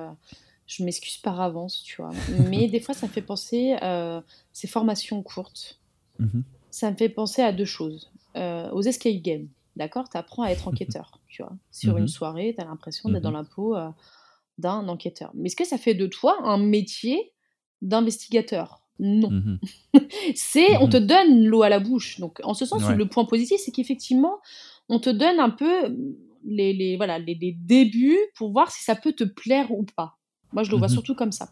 je m'excuse par avance, tu vois. Mais des fois, ça me fait penser, euh, ces formations courtes, mhm. ça me fait penser à deux choses. aux escape games. D'accord? Tu apprends à être enquêteur, tu vois. Sur une mmh soirée, tu as l'impression d'être dans la peau euh, d'un enquêteur. Mais est-ce que ça fait de toi un métier d'investigateur? Non. <laughs> C'est, on te donne l'eau à la bouche. Donc, en ce sens, le point positif, c'est qu'effectivement, on te donne un peu les, les voilà, les, débuts pour voir si ça peut te plaire ou pas. Moi, je le vois surtout comme ça.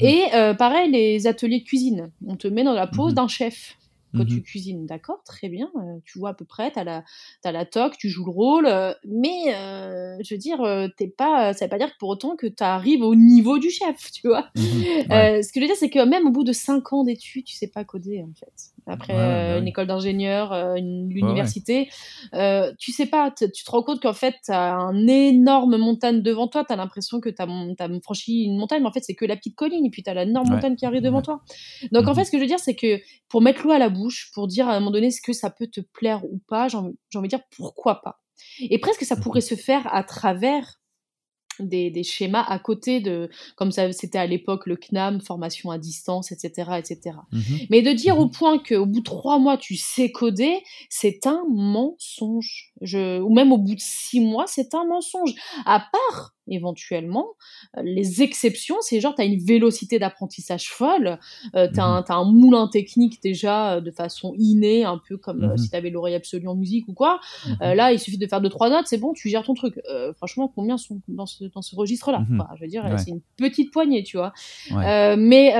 Et euh, pareil, les ateliers de cuisine. On te met dans la pose d'un chef quand tu cuisines, d'accord, très bien, tu vois à peu près, tu as la, as la toque, tu joues le rôle, mais je veux dire, t'es pas, ça veut pas dire que pour autant que tu arrives au niveau du chef, tu vois. Ce que je veux dire, c'est que même au bout de 5 ans d'études, tu sais pas coder en fait après bah euh, une école d'ingénieur, euh, l'université. Euh, tu sais pas, tu te rends compte qu'en fait, tu as un énorme montagne devant toi, tu as l'impression que tu as, franchi une montagne, mais en fait, c'est que la petite colline, et puis tu as l'énorme montagne qui arrive devant toi. Donc, en fait, mhm. ce que je veux dire, c'est que pour mettre l'eau à la bouche, pour dire à un moment donné ce que ça peut te plaire ou pas, j'ai envie, envie de dire pourquoi pas. Et presque ça pourrait mhm. se faire à travers des, des, schémas à côté de, comme ça c'était à l'époque le CNAM, formation à distance, etc. etc. Mmh Mais de dire au mmh point qu'au bout de trois mois tu sais coder, c'est un mensonge. Je, ou même au bout de six mois, c'est un mensonge. À part éventuellement. Euh, les exceptions, c'est genre, tu as une vélocité d'apprentissage folle, euh, tu as, mmh un moulin technique déjà euh, de façon innée, un peu comme mmh si tu avais l'oreille absolue en musique ou quoi. Mmh là, il suffit de faire deux, trois notes, c'est bon, tu gères ton truc. franchement, combien sont dans ce, dans ce registre-là Je veux dire, c'est une petite poignée, tu vois. mais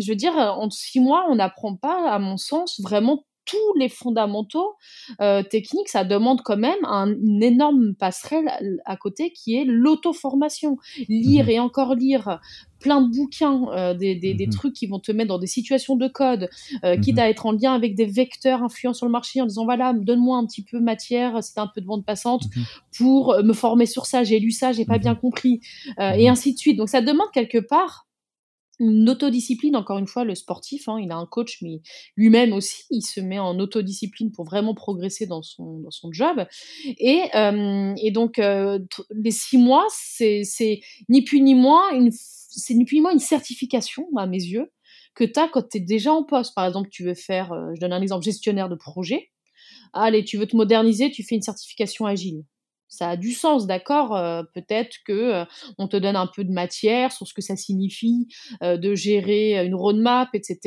je veux dire, en six mois, on n'apprend pas, à mon sens, vraiment tous les fondamentaux euh, techniques, ça demande quand même une énorme passerelle à, côté qui est l'auto-formation. Lire mmh et encore lire plein de bouquins, euh, des, mmh trucs qui vont te mettre dans des situations de code, euh, quitte mmh à être en lien avec des vecteurs influents sur le marché en disant voilà, donne-moi un petit peu matière, c'est un peu de bande passante pour me former sur ça, j'ai lu ça, j'ai pas bien compris, et ainsi de suite. Donc ça demande quelque part une autodiscipline, encore une fois, le sportif, hein, il a un coach, mais lui-même aussi, il se met en autodiscipline pour vraiment progresser dans son, dans son job. Et, euh, et donc, euh, les six mois, c'est ni plus ni moins une, c'est ni plus ni moins une certification, à mes yeux, que tu as quand tu déjà en poste. Par exemple, tu veux faire, euh, je donne un exemple, gestionnaire de projet. Allez, tu veux te moderniser, tu fais une certification agile ça a du sens, d'accord euh, Peut-être que euh, on te donne un peu de matière sur ce que ça signifie euh, de gérer une roadmap, etc.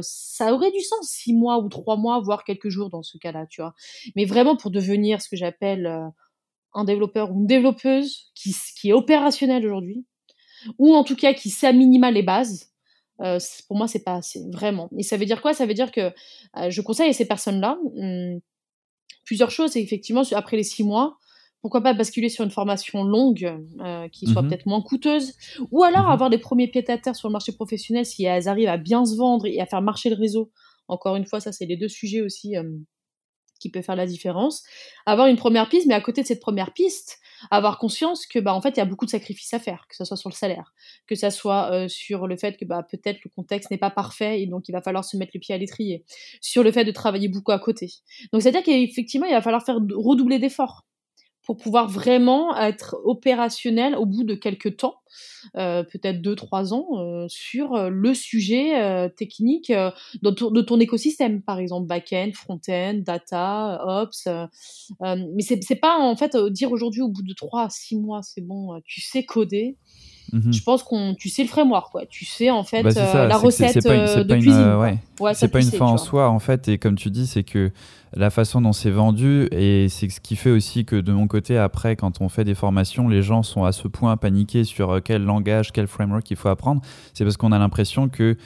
ça aurait du sens, six mois ou trois mois, voire quelques jours dans ce cas-là, tu vois. Mais vraiment pour devenir ce que j'appelle un développeur ou une développeuse qui, est opérationnelle aujourd'hui, ou en tout cas qui sait à minima les bases, pour moi c'est pas assez, vraiment. Et ça veut dire quoi? Ça veut dire que je conseille à ces personnes-là hmm, plusieurs choses. Et effectivement, après les six mois, pourquoi pas basculer sur une formation longue euh, qui soit mhm. peut-être moins coûteuse, ou alors mhm. avoir des premiers pieds à terre sur le marché professionnel si elles arrivent à bien se vendre et à faire marcher le réseau. Encore une fois, ça c'est les deux sujets aussi euh, qui peuvent faire la différence. Avoir une première piste, mais à côté de cette première piste, avoir conscience que bah en fait il y a beaucoup de sacrifices à faire, que ce soit sur le salaire, que ce soit euh, sur le fait que bah peut-être le contexte n'est pas parfait et donc il va falloir se mettre le pied à l'étrier, sur le fait de travailler beaucoup à côté. Donc c'est à dire qu'effectivement il va falloir faire redoubler d'efforts pour pouvoir vraiment être opérationnel au bout de quelques temps, euh, peut-être deux, trois ans, euh, sur euh, le sujet technique de ton, écosystème, par exemple back-end, front-end, data, ops. mais c'est pas en fait dire aujourd'hui au bout de trois à six mois, c'est bon, tu sais coder. Mhm. Je pense qu'on, tu sais le framework, quoi. Tu sais en fait bah, la recette de cuisine. c'est pas une fin en soi en fait, et comme tu dis, c'est que la façon dont c'est vendu et c'est ce qui fait aussi que de mon côté après quand on fait des formations les gens sont à ce point paniqués sur euh, quel langage quel framework il faut apprendre c'est parce qu'on a l'impression que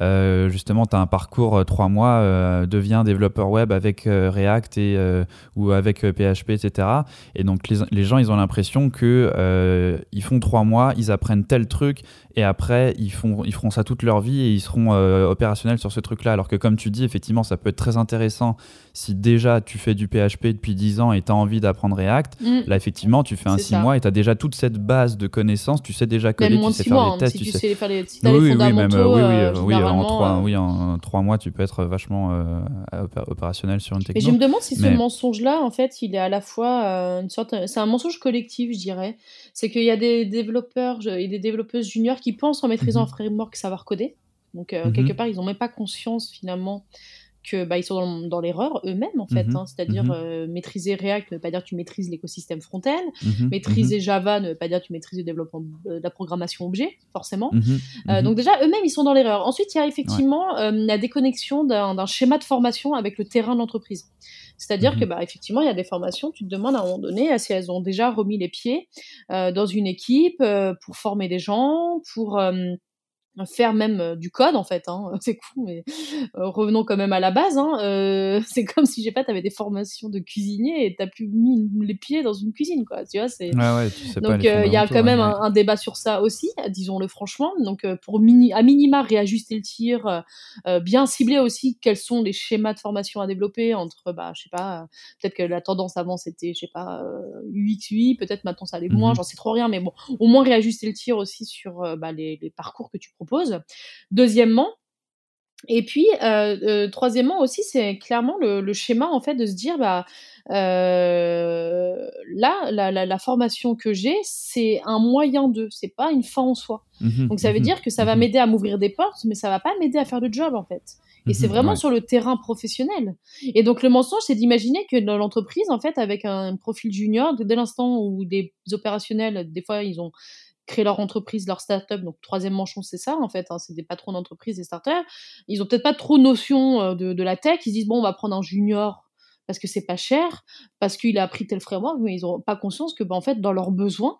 euh, justement, tu as un parcours euh, trois mois, euh, deviens développeur web avec React et, ou avec PHP, etc. Et donc, les, les gens, ils ont l'impression que ils font trois mois, ils apprennent tel truc et après ils font ils feront ça toute leur vie et ils seront euh, opérationnels sur ce truc-là. Alors que comme tu dis, effectivement, ça peut être très intéressant si déjà tu fais du PHP depuis 10 ans et tu as envie d'apprendre React. Mm. Là, effectivement, tu fais un C'est 6 ça. mois et tu as déjà toute cette base de connaissances, tu sais déjà Même tu sais 6 faire les hein, tests, si tu sais faire les, oui, oui, oui, même, euh, euh, euh, oui, en trois, euh, oui, en trois mois, tu peux être vachement euh, opé- opérationnel sur une Mais techno. je me demande si ce Mais- mensonge-là, en fait, il est à la fois euh, une sorte, c'est un mensonge collectif, je dirais. C'est qu'il y a des développeurs et des développeuses juniors qui pensent en maîtrisant Mhm. un framework savoir coder. Donc Mhm. quelque part, ils n'ont même pas conscience finalement que bah, ils sont dans, dans l'erreur eux-mêmes en fait. Mhm. hein. C'est-à-dire Mhm. euh, maîtriser React ne veut pas dire que tu maîtrises l'écosystème front-end. Mhm, Maîtriser Java ne veut pas dire que tu maîtrises le développement, euh, la programmation objet, forcément. Euh, donc déjà, eux-mêmes, ils sont dans l'erreur. Ensuite, il y a effectivement euh, la déconnexion d'un schéma de formation avec le terrain de l'entreprise. C'est-à-dire que, bah, effectivement, il y a des formations, tu te demandes à un moment donné si elles ont déjà remis les pieds dans une équipe pour former des gens, pour faire même euh, du code, en fait. Hein. <laughs> C'est cool, mais euh, revenons quand même à la base. Hein. Euh, <laughs> c'est comme si, je sais pas, tu avais des formations de cuisinier et tu plus mis les pieds dans une cuisine, quoi. Tu vois, c'est... Ouais, ouais, tu sais Donc euh, il y a quand même ouais, un, un débat sur ça aussi, disons-le franchement. Donc euh, pour mini, à minima réajuster le tir, euh, bien cibler aussi quels sont les schémas de formation à développer entre, bah je sais pas, peut-être que la tendance avant c'était, je sais pas, euh, UX UI, peut-être maintenant ça allait moins, Mhm. j'en sais trop rien, mais bon, au moins réajuster le tir aussi sur bah, les, les parcours que tu Deuxièmement. Et puis, euh, euh, troisièmement aussi, c'est clairement le, le schéma en fait de se dire, bah, euh, là, la, la, la formation que j'ai, c'est un moyen de, c'est pas une fin en soi. Mhm, Donc ça veut mhm, dire que ça va mhm. m'aider à m'ouvrir des portes, mais ça va pas m'aider à faire le job en fait. Et c'est vraiment ouais. sur le terrain professionnel. Et donc le mensonge, c'est d'imaginer que dans l'entreprise, en fait, avec un profil junior, dès l'instant où des opérationnels, des fois, ils ont créé leur entreprise, leur start-up, donc troisième manchon, c'est ça en fait, hein, c'est des patrons d'entreprise, des start-up, ils ont peut-être pas trop notion euh, de, la tech, ils se disent bon, on va prendre un junior parce que c'est pas cher, parce qu'il a appris tel framework, mais ils ont pas conscience que bah, en fait, dans leurs besoins,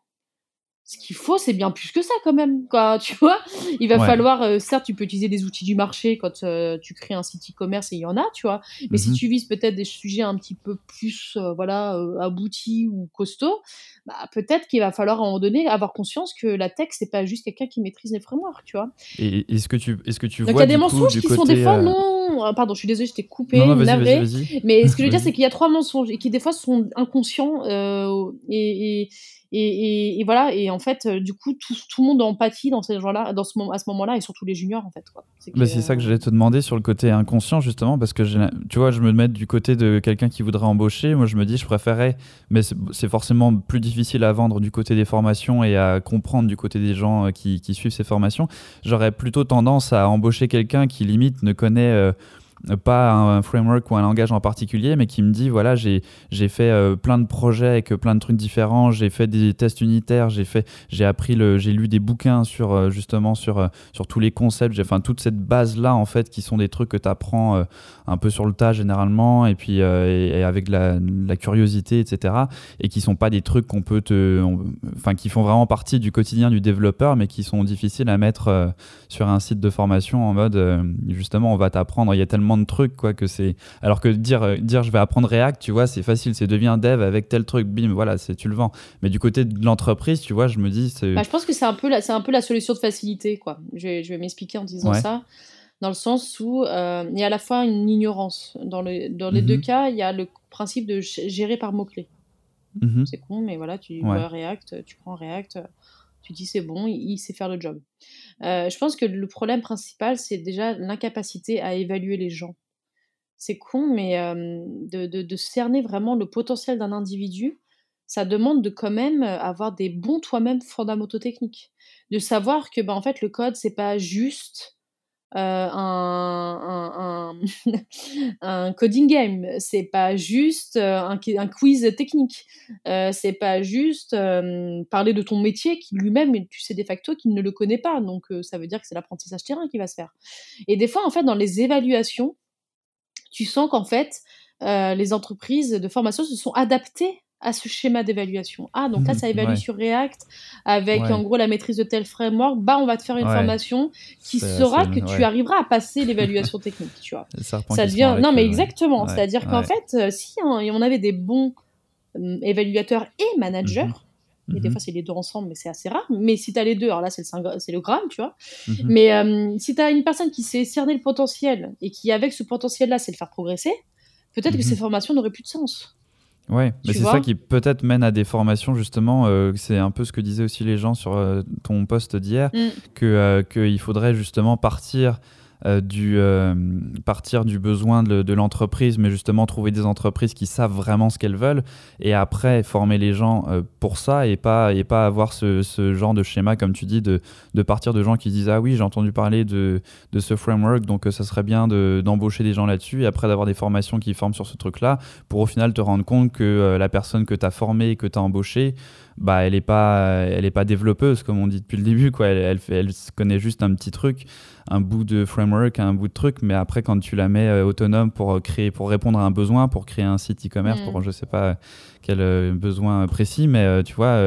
ce qu'il faut, c'est bien plus que ça quand même, quoi, <laughs> tu vois. Il va Ouais. falloir, euh, certes, tu peux utiliser des outils du marché quand euh, tu crées un site e-commerce et il y en a, tu vois. Mais si Mhm. tu vises peut-être des sujets un petit peu plus, euh, voilà, aboutis ou costauds, bah, peut-être qu'il va falloir à un moment donné avoir conscience que la tech, c'est pas juste quelqu'un qui maîtrise les frameworks, tu vois. Et est-ce que tu, est-ce que tu Donc il vois y a des du coup, mensonges du qui côté, sont des fois non. Ah, pardon, je suis désolée, je t'ai coupé, Non, navré. Mais ce que je veux dire, c'est qu'il y a trois mensonges et qui des fois sont inconscients et, et, et, et- et voilà. Et en fait, euh, du coup, tout, tout le monde empathie dans ces gens-là, dans ce moment, à ce moment-là, et surtout les juniors, en fait. C'est Bah, c'est ça que euh, j'allais te demander sur le côté inconscient justement parce que tu vois je me mets du côté de quelqu'un qui voudrait embaucher moi je me dis je préférais mais c'est forcément plus difficile à vendre du côté des formations et à comprendre du côté des gens euh, qui, qui suivent ces formations j'aurais plutôt tendance à embaucher quelqu'un qui limite ne connaît euh, pas un framework ou un langage en particulier, mais qui me dit voilà, j'ai fait euh, plein de projets avec euh, plein de trucs différents, j'ai fait des tests unitaires, j'ai fait j'ai appris le j'ai lu des bouquins sur euh, justement sur sur tous les concepts, enfin toute cette base là en fait qui sont des trucs que tu apprends un peu sur le tas généralement et puis avec la, la curiosité etc et qui sont pas des trucs qu'on peut te enfin qui font vraiment partie du quotidien du développeur mais qui sont difficiles à mettre sur un site de formation en mode justement on va t'apprendre. Il y a tellement de trucs quoi que c'est alors que dire euh, dire je vais apprendre React tu vois c'est facile c'est deviens dev avec tel truc bim voilà c'est tu le vends mais du côté de l'entreprise tu vois je me dis c'est Bah, je pense que c'est un peu la, c'est un peu la solution de facilité, quoi. Je vais, je vais m'expliquer en disant Ouais. ça, dans le sens où euh, il y a à la fois une ignorance. Dans, le, dans les Mhm. deux cas, il y a le principe de gérer par mots-clés. Mhm. C'est con, mais voilà, tu Ouais. vois React, tu prends React, tu dis c'est bon, il, il sait faire le job. Euh, je pense que le problème principal, c'est déjà l'incapacité à évaluer les gens. C'est con, mais euh, de, cerner vraiment le potentiel d'un individu, ça demande de quand même euh, avoir des bons toi-même fondamentaux techniques. De savoir que bah, en fait, le code, c'est pas juste un, <laughs> un, coding game, c'est pas juste euh, un, qui- un quiz technique, euh, c'est pas juste euh, parler de ton métier qui lui-même, tu sais de facto qu'il ne le connaît pas, donc euh, ça veut dire que c'est l'apprentissage terrain qui va se faire. Et des fois, en fait, dans les évaluations, tu sens qu'en fait, euh, les entreprises de formation se sont adaptées à ce schéma d'évaluation. Ah, donc là, Mhm, ça évalue ouais. sur React avec Ouais. en gros la maîtrise de tel framework. Bah, on va te faire une Ouais. formation qui assez- que tu arriveras à passer l'évaluation <laughs> technique, tu vois. Ça devient. Non, mais ouais. exactement. C'est-à-dire qu'en fait, euh, si hein, on avait des bons euh, évaluateurs et managers, Mhm. Et des Mhm. fois, c'est les deux ensemble, mais c'est assez rare. Mais si tu as les deux, alors là, c'est le, le gramme, tu vois. Mhm. Mais euh, si tu as une personne qui sait cerner le potentiel et qui, avec ce potentiel-là, sait le faire progresser, peut-être que ces formations n'auraient plus de sens. Ouais, mais c'est ça qui peut-être mène à des formations justement. euh, c'est un peu ce que disaient aussi les gens sur euh, ton post d'hier, Mm. que euh, qu'il faudrait justement partir du euh, partir du besoin de, l'entreprise, mais justement trouver des entreprises qui savent vraiment ce qu'elles veulent, et après former les gens euh, pour ça, et pas et pas avoir ce, genre de schéma comme tu dis de, de partir de gens qui disent ah oui j'ai entendu parler de, de ce framework, donc euh, ça serait bien de- d'embaucher des gens là-dessus, et après d'avoir des formations qui forment sur ce truc-là, pour au final te rendre compte que euh, la personne que tu as formée, que tu as embauchée, bah elle est pas elle est pas développeuse comme on dit depuis le début quoi elle, elle, fait- elle se connaît juste un petit truc un bout de framework un bout de truc mais après quand tu la mets euh, autonome pour euh, créer pour répondre à un besoin pour créer un site e-commerce Mm. pour je sais pas quel euh, besoin précis mais euh, tu vois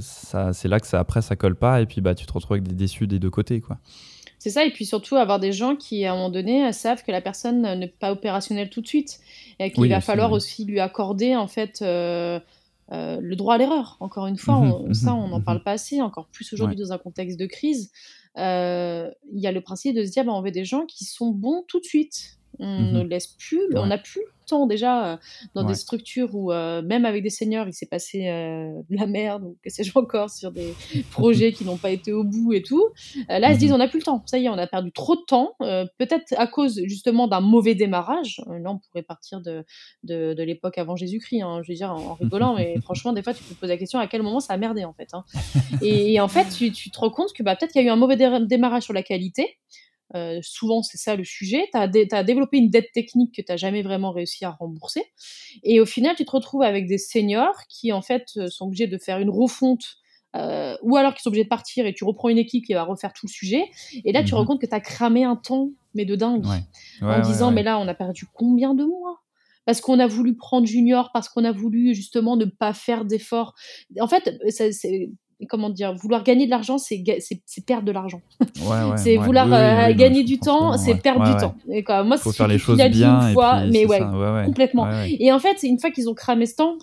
ça c'est là que ça après ça colle pas et puis bah tu te retrouves avec des déçus des deux côtés quoi C'est ça, et puis surtout avoir des gens qui, à un moment donné, savent que la personne n'est pas opérationnelle tout de suite, et qu'il Oui, va aussi, falloir oui. aussi lui accorder, en fait, euh, euh, le droit à l'erreur. Encore une fois, Mhm, on- ça, mhm, on n'en mhm. parle pas assez, encore plus aujourd'hui dans un contexte de crise. Euh, Il y a le principe de se dire, bah, on veut des gens qui sont bons tout de suite. On Mhm. ne laisse plus, on n'a plus le temps déjà euh, dans Ouais. des structures où euh, même avec des seniors, il s'est passé euh, de la merde ou que sais-je encore sur des projets qui n'ont pas été au bout et tout. Là, ils se disent, Mhm. on n'a plus le temps. Ça y est, on a perdu trop de temps. Peut-être à cause justement d'un mauvais démarrage. Là, on pourrait partir de, de, de l'époque avant Jésus-Christ. hein, je veux dire, en, en rigolant, mais <laughs> franchement, des fois, tu peux te poser la question à quel moment ça a merdé en fait. hein. Et, et en fait, tu, tu te rends compte que bah, peut-être qu'il y a eu un mauvais dé- démarrage sur la qualité. Euh, souvent, c'est ça le sujet. Tu as, développé une dette technique que tu n'as jamais vraiment réussi à rembourser. Et au final, tu te retrouves avec des seniors qui, en fait, euh, sont obligés de faire une refonte. euh, ou alors qui sont obligés de partir et tu reprends une équipe qui va refaire tout le sujet. Et là, tu te rends Mhm. compte que tu as cramé un temps, mais de dingue. Ouais. en Ouais, disant, mais là, on a perdu combien de mois? Parce qu'on a voulu prendre junior, parce qu'on a voulu justement ne pas faire d'efforts. En fait, ça- c'est comment dire, vouloir gagner de l'argent, c'est perdre de l'argent. Ouais, ouais, <laughs> c'est ouais. vouloir euh, gagner du temps, c'est perdre du temps. Et quoi, moi, faut c'est faire les choses bien et fois, puis mais ouais, ça, ouais, ouais. complètement. Et en fait, une fois qu'ils ont cramé ce temps,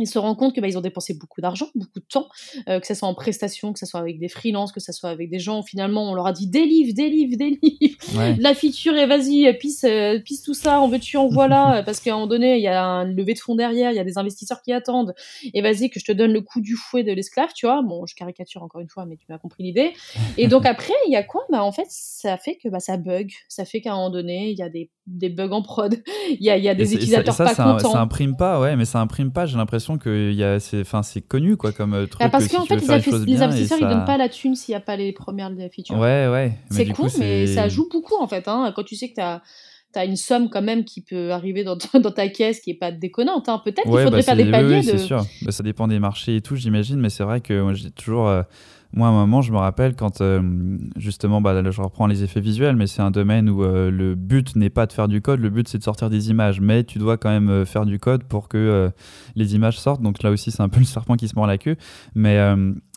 ils se rendent compte que bah, ils ont dépensé beaucoup d'argent, beaucoup de temps, euh, que ce soit en prestations, que ce soit avec des freelances, que ce soit avec des gens. Finalement, on leur a dit délivre, délivre, délivre. <laughs> Ouais. La feature et vas-y, pisse, euh, pisse tout ça, on veut tu en voilà, <laughs> parce qu'à un moment donné, il y a un levé de fonds derrière, il y a des investisseurs qui attendent, et vas-y que je te donne le coup du fouet de l'esclave, tu vois. Bon, je caricature encore une fois, mais tu m'as compris l'idée. Et donc <laughs> après, il y a quoi? Bah en fait, ça fait que bah, ça bug, ça fait qu'à un moment donné, il y a des, des bugs en prod, il y a, y a Et des et utilisateurs ça, pas ça, contents. ça imprime pas, ouais, mais ça imprime pas. J'ai l'impression que y a, c'est, enfin, c'est connu quoi comme euh, truc. Bah, parce que si qu'en fait, les, investisseurs, ils ça- donnent pas la thune s'il n'y a pas les premières features. Ouais, ouais. Mais c'est cool, mais ça joue beaucoup en fait. Hein. Quand tu sais que tu as, une somme quand même qui peut arriver dans, ta- <laughs> dans ta caisse qui est pas déconnante. Hein. Peut-être qu'il Ouais, faudrait bah, faire des paliers oui, c'est de. sûr. Bah, ça dépend des marchés et tout, j'imagine, mais c'est vrai que moi, j'ai toujours. euh, moi, à un moment, je me rappelle quand, euh, justement, bah, là, je reprends les effets visuels, mais c'est un domaine où euh, le but n'est pas de faire du code, le but c'est de sortir des images, mais tu dois quand même euh, faire du code pour que les images sortent. Donc là aussi, c'est un peu le serpent qui se mord la queue. Mais,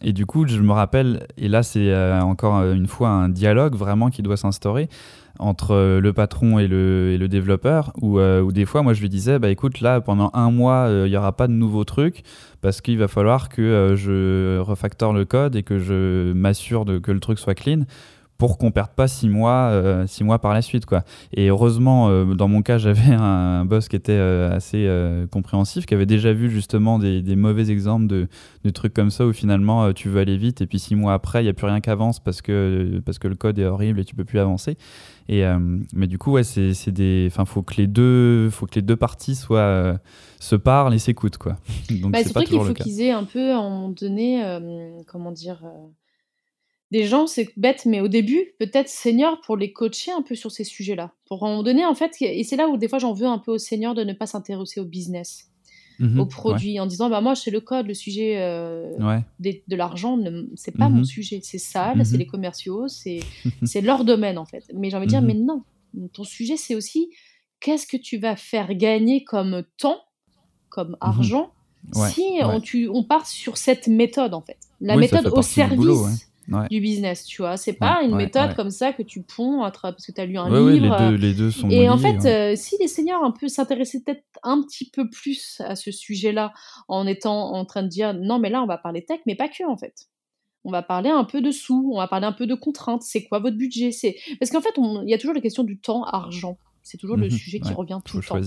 et du coup, je me rappelle, et là, c'est encore une fois un dialogue vraiment qui doit s'instaurer entre euh, le patron et le, et le développeur, où, euh, où des fois, moi, je lui disais, bah écoute, là, pendant un mois, euh, il n'y aura pas de nouveaux trucs, parce qu'il va falloir que euh, je refactore le code et que je m'assure que le truc soit clean pour qu'on perde pas six mois, euh, six mois par la suite. Quoi. Et heureusement, euh, dans mon cas, <laughs> j'avais un boss qui était euh, assez euh, compréhensif, qui avait déjà vu justement des, des mauvais exemples de, de, trucs comme ça où finalement euh, tu veux aller vite et puis six mois après, il n'y a plus rien qui avance parce que, parce que le code est horrible et tu peux plus avancer. Et, euh, mais du coup, ouais, c'est, c'est des, enfin, faut que les deux, faut que les deux parties soient, euh, se parlent et s'écoutent, quoi. <laughs> Donc Bah, c'est, c'est pas vrai qu'il faut qu'ils aient un peu, à un moment donné, euh, comment dire, des gens, c'est bête, mais au début, peut-être seniors pour les coacher un peu sur ces sujets-là. Pour moment donné, en fait, et c'est là où des fois j'en veux un peu aux seniors de ne pas s'intéresser au business, Mhm, au ouais. produit, en disant, bah moi, c'est le code, le sujet euh, Ouais. des- de l'argent, c'est pas Mhm. mon sujet, c'est c'est Mhm. les commerciaux, c'est <laughs> c'est leur domaine en fait. Mais j'ai envie de dire, Mhm. mais non, ton sujet c'est aussi qu'est-ce que tu vas faire gagner comme temps, comme argent, si. On, tu, on part sur cette méthode en fait. La Oui, ça méthode au service ouais. du business, tu vois. C'est pas une méthode comme ça que tu ponds parce que tu as lu un livre. les, deux, les deux sont Et en fait, euh, si les seigneurs un peu s'intéressaient peut-être un petit peu plus à ce sujet-là, en étant en train de dire non, mais là, on va parler tech, mais pas que, en fait. On va parler un peu de sous, on va parler un peu de contraintes. C'est quoi votre budget? C'est Parce qu'en fait, il y a toujours la question du temps, argent. C'est toujours le mhm. sujet qui revient tout le temps.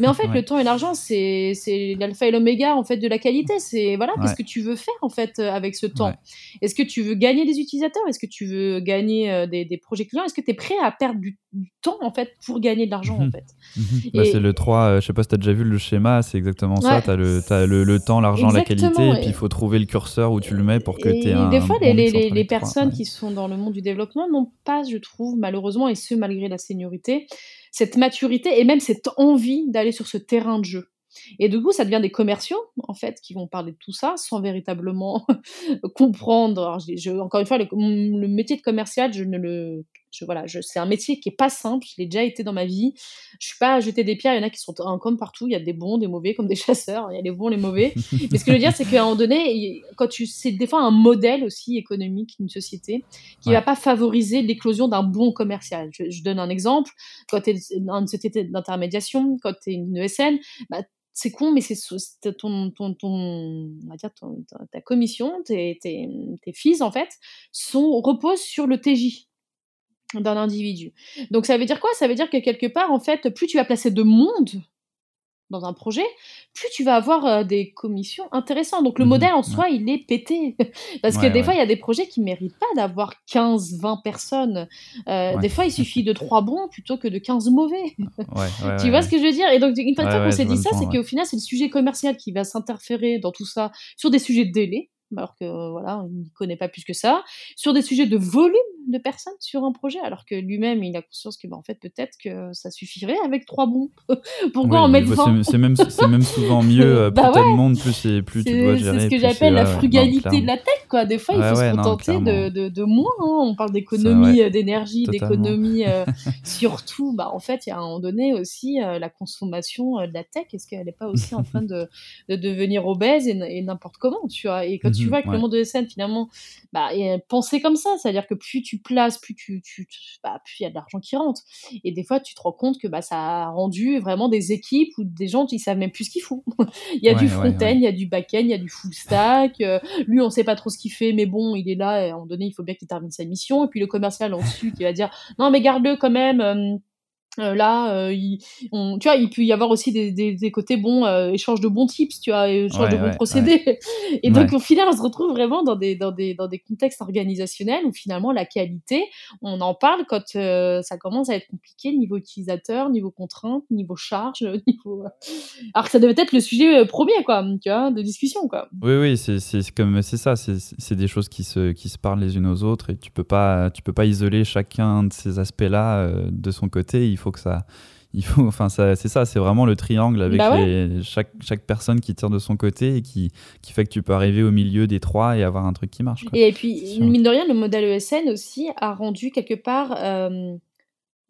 Mais en fait, le temps et l'argent, c'est l'alpha et l'oméga en fait de la qualité. C'est voilà, qu'est-ce que tu veux faire en fait euh, avec ce temps? Est-ce que tu veux gagner des utilisateurs? Est-ce que tu veux gagner euh, des, des, projets clients? Est-ce que tu es prêt à perdre du, temps en fait pour gagner de l'argent en mhm. fait? Mhm. bah, C'est le 3, euh, je sais pas si tu as déjà vu le schéma, c'est exactement ça. Tu as, le, as le, le, temps, l'argent, la qualité, et puis il faut trouver le curseur où tu le mets pour que tu aies un. Des fois, les, les, les personnes qui sont dans le monde du développement n'ont pas, je trouve, malheureusement, et ce malgré la seniorité, cette maturité et même cette envie d'aller sur ce terrain de jeu. Et du coup, ça devient des commerciaux, en fait, qui vont parler de tout ça sans véritablement <laughs> comprendre. encore une fois, le, métier de commercial, je ne le. Voilà, c'est un métier qui est pas simple. Je l'ai déjà été dans ma vie. Je suis pas à jeter des pierres. Il y en a qui sont comme partout. Il y a des bons, des mauvais, comme des <laughs> chasseurs. Il y a les bons, les mauvais. Mais ce que je veux dire, c'est qu'à un moment donné, quand tu, c'est des fois un modèle aussi économique d'une société qui ne va pas favoriser l'éclosion d'un bon commercial. Je, donne un exemple. Quand tu es une société d'intermédiation, quand tu es une ESN, bah, c'est con, mais c'est ton, ton, ton, on va dire ta commission, tes, tes, tes fils en fait, sont, reposent sur le TJ d'un individu. Donc ça veut dire quoi? Ça veut dire que quelque part, en fait, plus tu vas placer de monde dans un projet, plus tu vas avoir euh, des commissions intéressantes. Donc le mmh modèle en soi, il est pété. <laughs> Parce que des fois, il y a des projets qui ne méritent pas d'avoir 15, 20 personnes. Euh, des fois, il suffit de 3 bons plutôt que de 15 mauvais. <laughs> tu vois ce que je veux dire? Et donc, une fois qu'on s'est dit ça, c'est qu'au final, c'est le sujet commercial qui va s'interférer dans tout ça sur des sujets de délai alors que voilà, il ne connaît pas plus que ça, sur des sujets de volume de personnes sur un projet, alors que lui-même, il a conscience que, bah, en fait, peut-être que ça suffirait avec trois bons. <laughs> Pourquoi en mettre 20 C'est même, même souvent mieux, euh, plus <laughs> bah t'as de monde, plus, plus tu dois gérer. C'est ce que j'appelle la frugalité de la tech, quoi. Des fois, il faut se contenter de, de, de, moins. Hein. On parle d'économie euh, d'énergie, d'économie, euh, surtout, bah, en fait, il y a un moment donné aussi la consommation de la tech. Est-ce qu'elle n'est pas aussi en train de, <laughs> de devenir obèse et, n'importe comment, tu vois? Et quand tu mmh vois que le monde de scène, finalement, bah, penser comme ça, c'est-à-dire que plus tu place, plus tu, tu, bah, plus il y a de l'argent qui rentre. Et des fois, tu te rends compte que bah, ça a rendu vraiment des équipes ou des gens qui savent même plus ce qu'ils font. <laughs> il y a du front-end, il y a du back-end, il y a du full stack. Euh, lui, on sait pas trop ce qu'il fait, mais bon, il est là. Et à un moment donné, il faut bien qu'il termine sa mission. Et puis le commercial en dessus qui va dire non, mais garde-le quand même. Euh, euh, là, euh, il, on, tu vois, il peut y avoir aussi des, des, des côtés bons, euh, échange de bons tips, tu vois, échange de bons procédés. <laughs> Et donc, au final, on se retrouve vraiment dans des, dans des, dans des contextes organisationnels où finalement la qualité, on en parle quand ça commence à être compliqué, niveau utilisateur, niveau contrainte, niveau charge, <laughs> niveau. Alors que ça devait être le sujet premier, quoi, tu vois, de discussion, quoi. Oui, oui, c'est comme c'est ça, c'est des choses qui se, qui se parlent les unes aux autres et tu peux pas, tu peux pas isoler chacun de ces aspects-là de son côté. Il faut que ça il faut enfin c'est ça c'est vraiment le triangle avec bah chaque, chaque personne qui tire de son côté et qui, qui fait que tu peux arriver au milieu des trois et avoir un truc qui marche et puis mine de rien le modèle ESN aussi a rendu quelque part euh,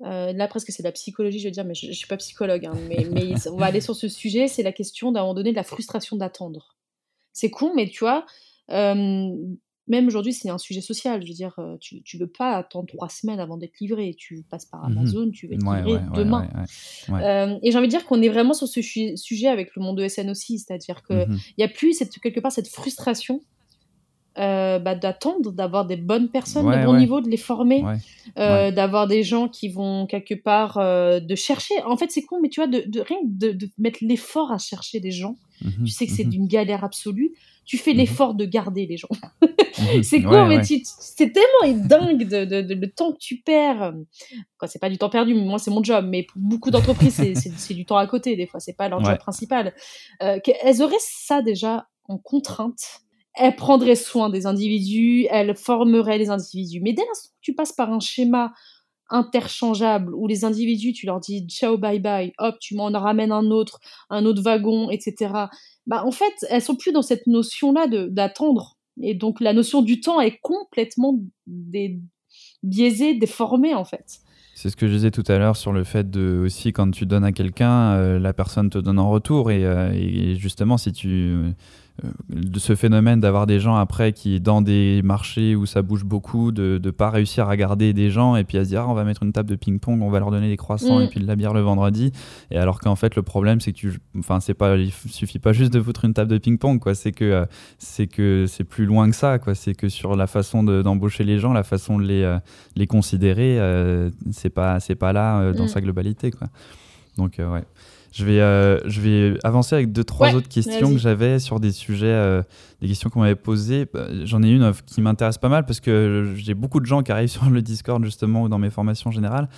euh, là presque c'est de la psychologie je veux dire mais je, ne suis pas psychologue hein, mais, mais <laughs> on va aller sur ce sujet c'est la question d'un moment donné de la frustration d'attendre. C'est con mais tu vois euh, même aujourd'hui, c'est un sujet social. Je veux dire, euh, tu ne veux pas attendre trois semaines avant d'être livré. Tu passes par mmh Amazon, tu veux être livré demain. Euh, et j'ai envie de dire qu'on est vraiment sur ce sujet avec le monde de SN aussi. C'est-à-dire qu'il mmh il y a plus cette, quelque part cette frustration euh, bah, d'attendre, d'avoir des bonnes personnes de bon niveau, de les former, d'avoir des gens qui vont quelque part de chercher. En fait, c'est con, mais tu vois, de, de rien de, de mettre l'effort à chercher des gens. Mmh tu sais que c'est d'une galère absolue tu fais mhm. l'effort de garder les gens. <laughs> Mhm. c'est quoi, mais c'est tellement dingue de, de, le temps que tu perds. Quoi, c'est pas du temps perdu, moi c'est mon job, mais pour beaucoup d'entreprises c'est du temps à côté des fois, c'est pas leur job principal. Euh, elles auraient ça déjà en contrainte. Elles prendraient soin des individus, elles formeraient les individus. Mais dès l'instant que tu passes par un schéma interchangeable où les individus, tu leur dis ciao, bye bye, hop, tu m'en ramènes un autre, un autre wagon, etc bah, en fait, elles sont plus dans cette notion-là d'attendre. Et donc, la notion du temps est complètement des, biaisée, déformée, en fait. C'est ce que je disais tout à l'heure sur le fait de aussi quand tu donnes à quelqu'un, euh, la personne te donne en retour et, euh, et justement si tu de ce phénomène d'avoir des gens après qui, dans des marchés où ça bouge beaucoup, de ne pas réussir à garder des gens et puis à se dire ah, on va mettre une table de ping-pong, on va leur donner des croissants et mm. puis de la bière le vendredi. Et alors qu'en fait, le problème, c'est que tu. Enfin, c'est pas, il suffit pas juste de foutre une table de ping-pong, quoi. C'est que euh, c'est que c'est plus loin que ça, quoi. C'est que sur la façon d'embaucher les gens, la façon de les, euh, les considérer, c'est pas, pas là dans mm. sa globalité, quoi. Donc, ouais. Je vais, euh, je vais avancer avec deux, trois autres questions que j'avais sur des sujets, euh, des questions qu'on m'avait posées. Bah, j'en ai une euh, qui m'intéresse pas mal parce que j'ai beaucoup de gens qui arrivent <laughs> sur le Discord justement ou dans mes formations générales.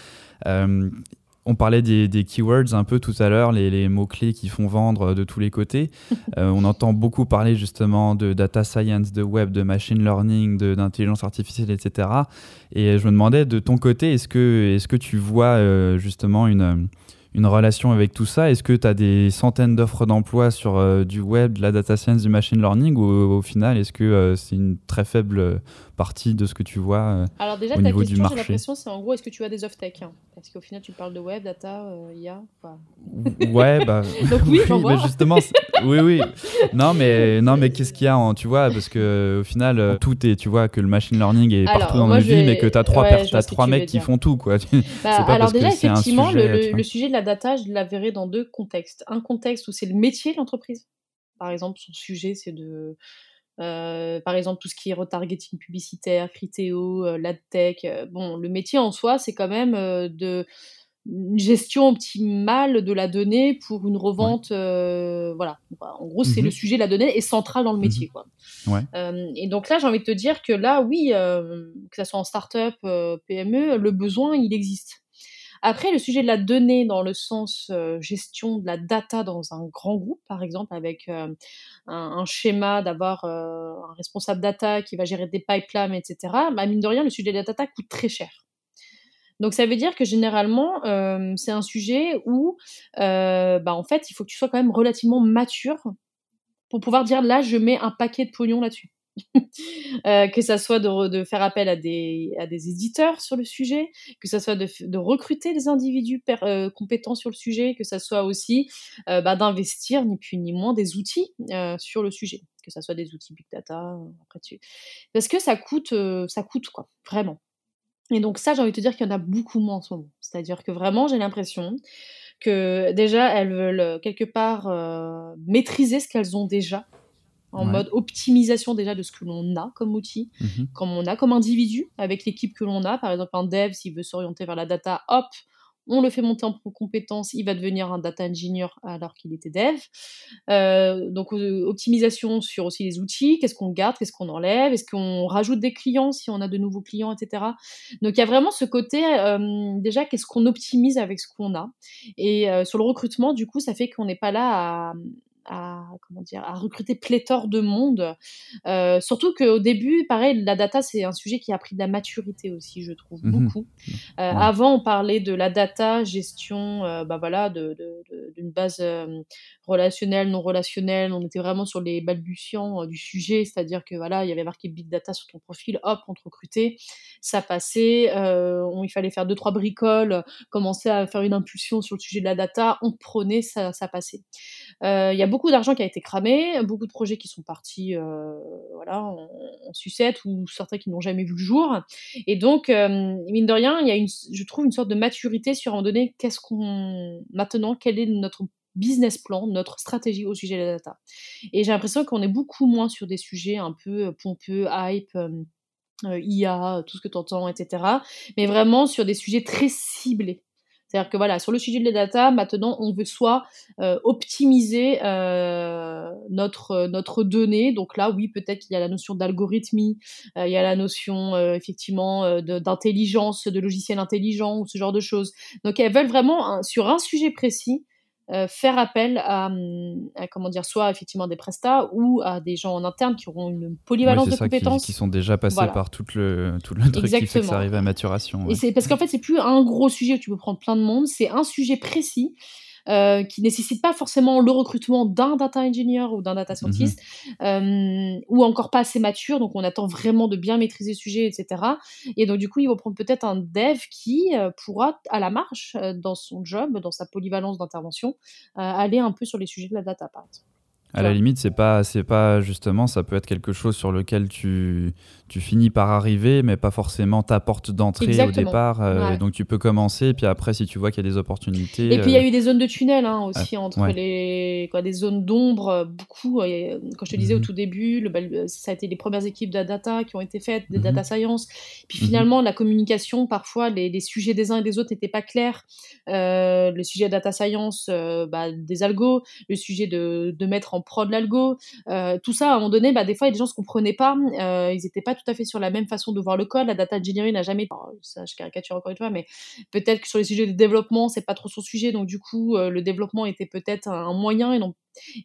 on parlait des, des, keywords un peu tout à l'heure, les, les mots-clés qui font vendre de tous les côtés. <laughs> on entend beaucoup parler justement de data science, de web, de machine learning, d'intelligence artificielle, etc. Et je me demandais de ton côté, est-ce que, est -ce que tu vois justement une une relation avec tout ça. Est-ce que tu as des centaines d'offres d'emploi sur euh, du web, de la data science, du machine learning ou au final, est-ce que euh, c'est une très faible partie de ce que tu vois euh, Alors déjà, au ta niveau question, du marché j'ai l'impression, c'est en gros, est-ce que tu as des off tech hein? Parce qu'au final, tu parles de web, data, IA. Ouais, bah. <laughs> Donc oui, <laughs> mais justement, oui, oui. Non, mais non, mais qu'est-ce qu'il y a en, tu vois, parce que au final, tout est, tu vois, que le machine learning est partout dans nos vies, mais que tu as trois, as trois mecs qui font tout, quoi. <laughs> Bah, alors déjà, effectivement, le, sujet de la data, je la verrai dans deux contextes. Un contexte où c'est le métier de l'entreprise. Par exemple, son sujet, c'est de euh, par exemple, tout ce qui est retargeting publicitaire, Criteo, euh, l'adtech. Euh, bon, le métier en soi, c'est quand même de une gestion optimale de la donnée pour une revente. voilà. En gros, c'est le mmh sujet de la donnée est central dans le mmh métier. Quoi. et donc là, j'ai envie de te dire que là, oui, que ce soit en start-up, PME, le besoin, il existe. Après, le sujet de la donnée dans le sens euh, gestion de la data dans un grand groupe, par exemple, avec euh, un, schéma d'avoir euh, un responsable data qui va gérer des pipelines, etc., bah, mine de rien, le sujet de la data coûte très cher. Donc ça veut dire que généralement, c'est un sujet où, bah, en fait, il faut que tu sois quand même relativement mature pour pouvoir dire là, je mets un paquet de pognon là-dessus. Euh, que ça soit de, faire appel à des, à des éditeurs sur le sujet, que ça soit de, recruter des individus euh, compétents sur le sujet, que ça soit aussi euh, bah, d'investir ni plus ni moins des outils sur le sujet, que ça soit des outils big data, après. Parce que ça coûte, ça coûte quoi, vraiment. Et donc ça, j'ai envie de te dire qu'il y en a beaucoup moins en ce moment. C'est-à-dire que vraiment, j'ai l'impression que déjà, elles veulent quelque part maîtriser ce qu'elles ont déjà en mode optimisation déjà de ce que l'on a comme outil, mhm. comme on a comme individu, avec l'équipe que l'on a. Par exemple, un dev, s'il veut s'orienter vers la data, hop, on le fait monter en compétence, il va devenir un data engineer alors qu'il était dev. Euh, donc euh, optimisation sur aussi les outils, qu'est-ce qu'on garde, qu'est-ce qu'on enlève, est-ce qu'on rajoute des clients si on a de nouveaux clients, etc. Donc il y a vraiment ce côté euh, déjà qu'est-ce qu'on optimise avec ce qu'on a. Et sur le recrutement, du coup, ça fait qu'on n'est pas là à, à comment dire à recruter pléthore de monde. Euh, surtout qu'au début, pareil, la data c'est un sujet qui a pris de la maturité aussi, je trouve mmh beaucoup. Euh, avant, on parlait de la data gestion, euh, bah voilà, d'une de, base relationnelle, non relationnelle. On était vraiment sur les balbutiants du sujet, c'est-à-dire que voilà, il y avait marqué big data sur ton profil, hop, on te recrutait, ça passait. On, il fallait faire deux trois bricoles, commencer à faire une impulsion sur le sujet de la data, on te prenait, ça, ça passait. Il y a beaucoup d'argent qui a été cramé, beaucoup de projets qui sont partis euh, voilà, en, sucette ou certains qui n'ont jamais vu le jour. Et donc, euh, mine de rien, il y a une, je trouve une sorte de maturité sur un donné. Qu'est-ce qu'on maintenant Quel est notre business plan, notre stratégie au sujet de la data Et j'ai l'impression qu'on est beaucoup moins sur des sujets un peu pompeux, hype. Euh, IA, tout ce que tu entends, etc. Mais vraiment sur des sujets très ciblés. C'est-à-dire que voilà, sur le sujet de la data, maintenant, on veut soit euh, optimiser euh, notre, notre donnée. Donc là, oui, peut-être qu'il y a la notion d'algorithmie, euh, il y a la notion effectivement d'intelligence, de, logiciel intelligent ou ce genre de choses. Donc elles veulent vraiment, sur un sujet précis, euh, faire appel à, comment dire soit effectivement des prestats ou à des gens en interne qui auront une polyvalence de compétences. qui, sont déjà passés par tout le tout le truc qui fait que ça arrive à maturation et c'est parce qu'en fait c'est plus un gros sujet où tu peux prendre plein de monde c'est un sujet précis euh, qui nécessite pas forcément le recrutement d'un data engineer ou d'un data scientist, mhm. euh, ou encore pas assez mature, donc on attend vraiment de bien maîtriser le sujet, etc. Et donc du coup, il va prendre peut-être un dev qui euh, pourra, à la marche, dans son job, dans sa polyvalence d'intervention, aller un peu sur les sujets de la data, par exemple. À la limite, c'est pas, c'est pas justement, ça peut être quelque chose sur lequel tu, tu finis par arriver, mais pas forcément ta porte d'entrée au départ. Euh, donc tu peux commencer, et puis après, si tu vois qu'il y a des opportunités. Et puis il y a euh, eu des zones de tunnel hein, aussi entre les, quoi, des zones d'ombre, euh, beaucoup. quand je te disais au mhm. tout début, le, ça a été les premières équipes de data qui ont été faites, des mhm. data science. Puis mhm. finalement, la communication, parfois, les, les, sujets des uns et des autres n'étaient pas clairs. le sujet de data science, bah, des algos, le sujet de, de mettre en prod l'algo, tout ça, à un moment donné, bah, des fois, les gens ne se comprenaient pas, ils n'étaient pas tout à fait sur la même façon de voir le code. La data engineering n'a jamais, ça je caricature encore une fois, mais peut-être que sur les sujets de développement, c'est pas trop son sujet. Donc du coup, euh, le développement était peut-être un moyen et non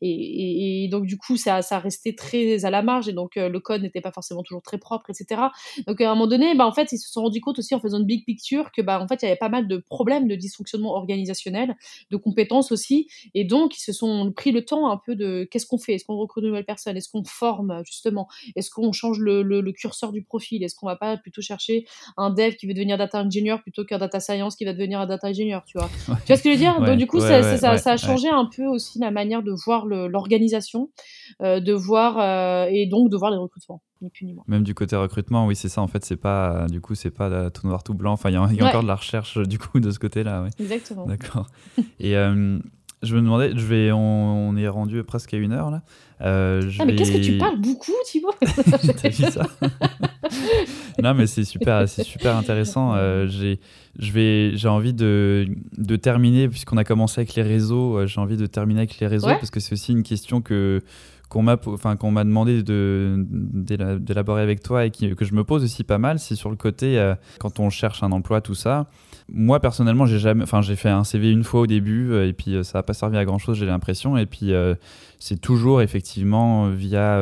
et, donc, du coup, ça, ça restait très à la marge et donc euh, le code n'était pas forcément toujours très propre, etc. Donc, à un moment donné, bah, en fait, ils se sont rendus compte aussi en faisant une big picture que, bah, en fait, il y avait pas mal de problèmes de dysfonctionnement organisationnel, de compétences aussi. Et donc, ils se sont pris le temps un peu de qu'est-ce qu'on fait? Est-ce qu'on recrute de nouvelles personnes? Est-ce qu'on forme, justement? Est-ce qu'on change le, le, curseur du profil? Est-ce qu'on va pas plutôt chercher un dev qui veut devenir data engineer plutôt qu'un data science qui va devenir un data engineer, tu vois? Tu vois ce que je veux dire? Donc, du coup, ça, ça, ça, a changé un peu aussi la manière de voir l'organisation, euh, de voir euh, et donc de voir les recrutements. Ni plus ni moins. Même du côté recrutement, oui, c'est ça. En fait, c'est pas du coup, c'est pas tout noir tout blanc. Enfin, il y a, encore de la recherche du coup de ce côté-là. Exactement. D'accord. et euh, je me demandais, je vais, on, est rendu presque à une heure là. Euh, ah, mais qu'est-ce que tu parles beaucoup, Thibaut T'as vu ça Non, mais c'est super, c'est super intéressant. Euh, j'ai, je vais, j'ai envie de, de terminer puisqu'on a commencé avec les réseaux. Euh, j'ai envie de terminer avec les réseaux parce que c'est aussi une question que qu'on m'a enfin qu'on m'a demandé de d'élaborer avec toi et que je me pose aussi pas mal c'est sur le côté euh, quand on cherche un emploi tout ça moi personnellement, j'ai jamais, enfin j'ai fait un CV une fois au début euh, et puis euh, ça n'a pas servi à grand chose, j'ai l'impression. Et puis c'est toujours effectivement via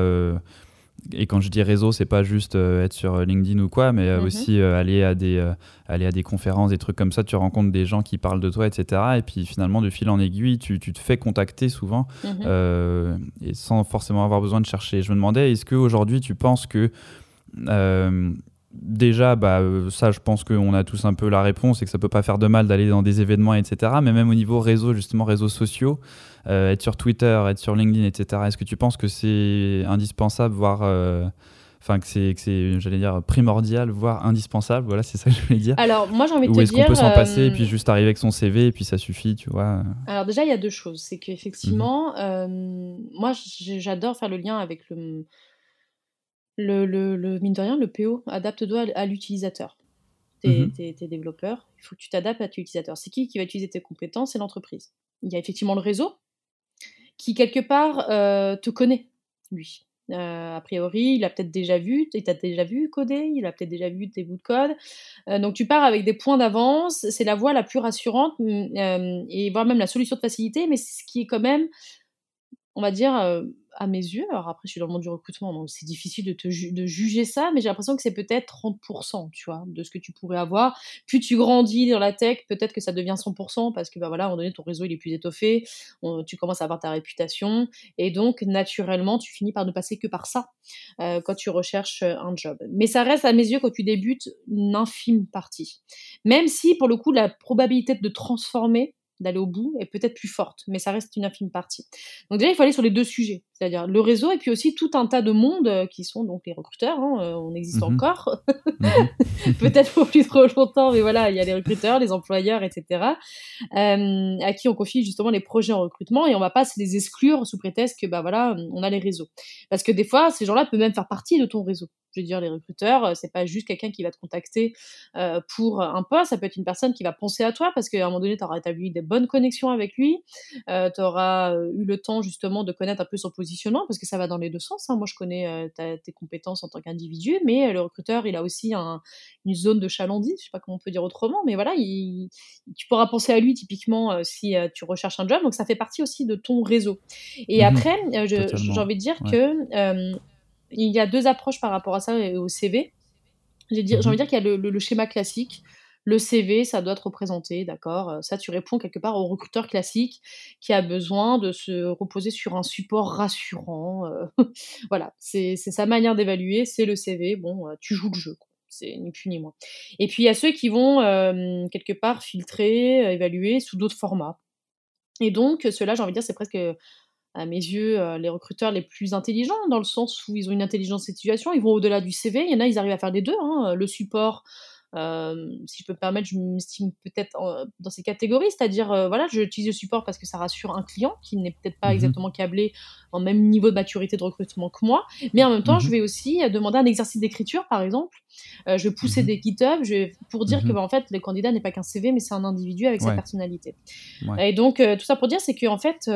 et quand je dis réseau, c'est pas juste être sur LinkedIn ou quoi, mais mhm. aussi aller à des aller à des conférences, des trucs comme ça. Tu rencontres des gens qui parlent de toi, etc. Et puis finalement, de fil en aiguille, tu, tu te fais contacter souvent mhm. et sans forcément avoir besoin de chercher. Je me demandais, est-ce qu'aujourd'hui, tu penses que déjà, bah, euh, ça, je pense qu'on a tous un peu la réponse et que ça peut pas faire de mal d'aller dans des événements, etc. Mais même au niveau réseau, justement, réseaux sociaux, euh, être sur Twitter, être sur LinkedIn, etc. Est-ce que tu penses que c'est indispensable, voire. Euh, enfin, que c'est, j'allais dire, primordial, voire indispensable? Voilà, c'est ça que je voulais dire. Alors, moi, j'ai envie de te dire. Ou est-ce qu'on peut s'en passer et puis juste arriver avec son CV et puis ça suffit, tu vois? Alors, déjà, il y a deux choses. C'est qu'effectivement, mhm. moi, j'adore faire le lien avec le le, le, mine de rien, le PO adapte-toi à, l'utilisateur. T'es mmh développeur, il faut que tu t'adaptes à l'utilisateur. C'est qui qui va utiliser tes compétences? C'est l'entreprise. Il y a effectivement le réseau qui, quelque part, euh, te connaît, lui. Euh, a priori, il a peut-être déjà vu, il t'a déjà vu coder, il a peut-être déjà vu tes bouts de code. Euh, donc tu pars avec des points d'avance, c'est la voie la plus rassurante, et voire même la solution de facilité, mais ce qui est quand même, on va dire, à mes yeux, alors après je suis dans le monde du recrutement, donc c'est difficile de, te juger ça, mais j'ai l'impression que c'est peut-être 30%, tu vois, de ce que tu pourrais avoir. Plus tu grandis dans la tech, peut-être que ça devient 100%, parce que bah voilà, à un moment donné, ton réseau il est plus étoffé, tu commences à avoir ta réputation, et donc naturellement, tu finis par ne passer que par ça euh, quand tu recherches euh, un job. Mais ça reste à mes yeux, quand tu débutes, une infime partie. Même si, pour le coup, la probabilité de transformer d'aller au bout est peut-être plus forte, mais ça reste une infime partie. Donc déjà, il faut aller sur les deux sujets, c'est-à-dire le réseau et puis aussi tout un tas de mondes euh, qui sont donc les recruteurs, hein, euh, on existe mhm. encore, mhm. <laughs> <laughs> peut-être pour plus trop longtemps, mais voilà, il y a les recruteurs, les employeurs, etc., euh, à qui on confie justement les projets en recrutement et on va pas se les exclure sous prétexte que bah voilà, on a les réseaux. Parce que des fois, ces gens-là peuvent même faire partie de ton réseau. Je veux dire, les recruteurs, c'est pas juste quelqu'un qui va te contacter euh, pour un poste, ça peut être une personne qui va penser à toi parce qu'à un moment donné, tu auras établi des bonnes connexions avec lui, euh, tu auras eu le temps justement de connaître un peu son positionnement parce que ça va dans les deux sens. Hein. Moi, je connais tes compétences en tant qu'individu, mais le recruteur, il a aussi une zone de chalandise, je sais pas comment on peut dire autrement, mais voilà, tu pourras penser à lui typiquement si tu recherches un job, donc ça fait partie aussi de ton réseau. Et mmh après, j'ai envie de dire que il y a deux approches par rapport à ça et au CV. J'ai envie de dire qu'il y a le, schéma classique. Le CV, ça doit te représenter, d'accord Ça, tu réponds quelque part au recruteur classique qui a besoin de se reposer sur un support rassurant. Euh, <laughs> voilà, c'est sa manière d'évaluer, c'est le CV. Bon, euh, tu joues le jeu, c'est ni plus ni moins. Et puis, il y a ceux qui vont euh, quelque part filtrer, évaluer sous d'autres formats. Et donc, cela, j'ai envie de dire, c'est presque à mes yeux, les recruteurs les plus intelligents, dans le sens où ils ont une intelligence de situation, ils vont au-delà du CV. Il y en a, ils arrivent à faire les deux, hein, le support, si je peux me permettre, je m'estime peut-être dans ces catégories, c'est-à-dire, voilà, j'utilise le support parce que ça rassure un client qui n'est peut-être pas mmh exactement câblé en même niveau de maturité de recrutement que moi, mais en même temps, mmh je vais aussi demander un exercice d'écriture, par exemple. je vais pousser mmh des GitHub je vais, pour dire que, bah, en fait, le candidat n'est pas qu'un CV, mais c'est un individu avec sa personnalité. Et donc, tout ça pour dire, c'est que, en fait,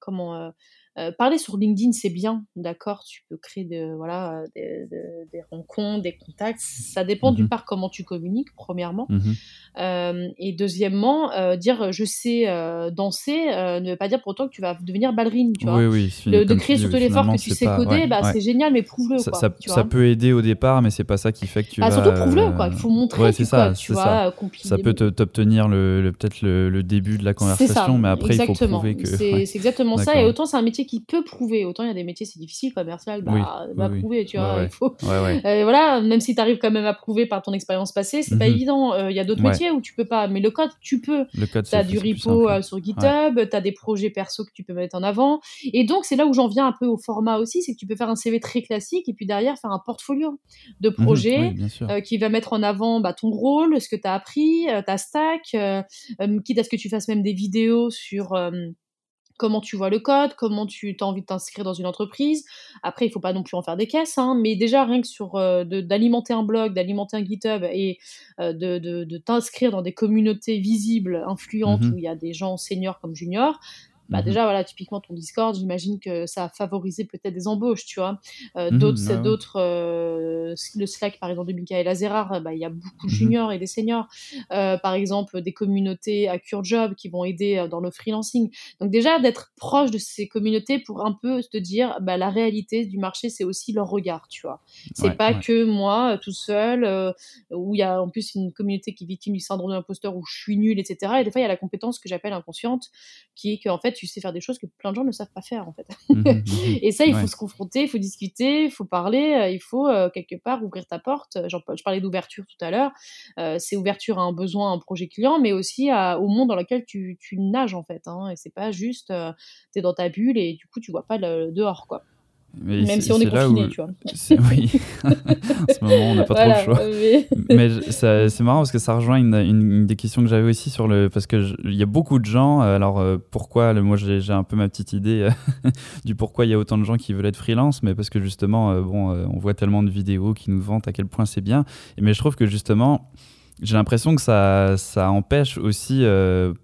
comment euh, parler sur LinkedIn, c'est bien, d'accord, tu peux créer de, voilà, des, des rencontres, des contacts. Ça dépend d'une mmh part comment tu communiques, premièrement. Mmh euh, et deuxièmement, euh, dire je sais danser ne veut pas dire pour autant que tu vas devenir ballerine, tu vois. Oui, oui, de, de créer surtout l'effort que tu sais coder, bah, c'est génial, mais prouve-le. Ça, quoi, ça, tu ça peut aider au départ, mais c'est pas ça qui fait que tu bah, vas... Surtout prouve-le, quoi. Il faut montrer que ça, tu vois, Ça peut t'obtenir le, le peut-être le, le, début de la conversation, mais après, il faut prouver que... <laughs> C'est exactement ça, et autant c'est un métier qui peut prouver. Autant il y a des métiers, c'est difficile, commercial, bah, va prouver, tu vois. Il faut... <laughs> Euh, voilà, même si tu arrives quand même à prouver par ton expérience passée, c'est pas mhm. évident. Euh, il y a d'autres métiers où tu peux pas, mais le code, tu peux. Tu as du repo euh, sur GitHub, tu as des projets perso que tu peux mettre en avant. Et donc, c'est là où j'en viens un peu au format aussi, c'est que tu peux faire un CV très classique et puis derrière faire un portfolio de mhm, projets qui va mettre en avant bah, ton rôle, ce que tu as appris, ta stack, quitte à ce que tu fasses même des vidéos sur comment tu vois le code, comment tu as envie de t'inscrire dans une entreprise. Après, il faut pas non plus en faire des caisses, hein, mais déjà rien que sur euh, d'alimenter un blog, d'alimenter un GitHub et euh, de, de, t'inscrire dans des communautés visibles, influentes, mmh où il y a des gens seniors comme juniors, bah, mmh déjà voilà typiquement ton Discord j'imagine que ça a favorisé peut-être des embauches tu vois. Euh, mmh d'autres c'est d'autres euh, le Slack par exemple de Michael Azerar bah, il y a beaucoup de mmh juniors et des seniors. Euh, par exemple des communautés à Cure Job qui vont aider dans le freelancing. Donc déjà d'être proche de ces communautés pour un peu te dire bah, la réalité du marché c'est aussi leur regard tu vois. C'est pas que moi tout seul où il y a en plus une communauté qui est victime du syndrome de l'imposteur où je suis nul etc et des fois il y a la compétence que j'appelle inconsciente qui est qu'en fait tu sais faire des choses que plein de gens ne savent pas faire en fait. Mmh mmh <laughs> et ça, il faut se confronter, il faut discuter, il faut parler, euh, il faut euh, quelque part ouvrir ta porte. Genre, je parlais d'ouverture tout à l'heure. Euh, c'est ouverture à un besoin, à un projet client, mais aussi au monde dans lequel tu, nages en fait. Hein, et c'est pas juste, tu es dans ta bulle et du coup, tu vois pas le dehors quoi. Même si on est, confiné, tu vois. <laughs> Oui, <laughs> <laughs> en ce moment, on n'a pas trop le choix. Mais, c'est marrant parce que ça rejoint une, une, des questions que j'avais aussi sur le. Parce qu'il y a beaucoup de gens. Euh, alors, euh, pourquoi Moi, j'ai un peu ma petite idée euh, du pourquoi il y a autant de gens qui veulent être freelance, mais parce que justement, bon, on voit tellement de vidéos qui nous vantent à quel point c'est bien. Mais je trouve que justement j'ai l'impression que ça, ça empêche aussi,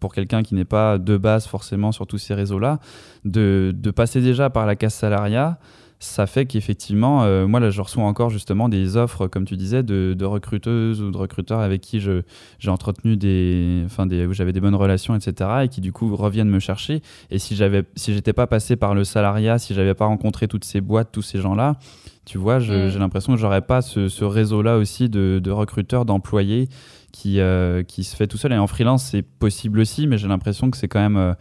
pour quelqu'un qui n'est pas de base forcément sur tous ces réseaux-là, de, de, passer déjà par la casse salariat ça fait qu'effectivement, euh, moi là, je reçois encore justement des offres, comme tu disais, de, recruteuses ou de recruteurs avec qui j'ai entretenu des, enfin des, où j'avais des bonnes relations, etc. et qui du coup reviennent me chercher. Et si j'avais, si j'étais pas passé par le salariat, si j'avais pas rencontré toutes ces boîtes, tous ces gens-là, tu vois, mm. j'ai l'impression que j'aurais pas ce, réseau-là aussi de, recruteurs, d'employés qui, euh, qui se fait tout seul. Et en freelance, c'est possible aussi, mais j'ai l'impression que c'est quand même euh,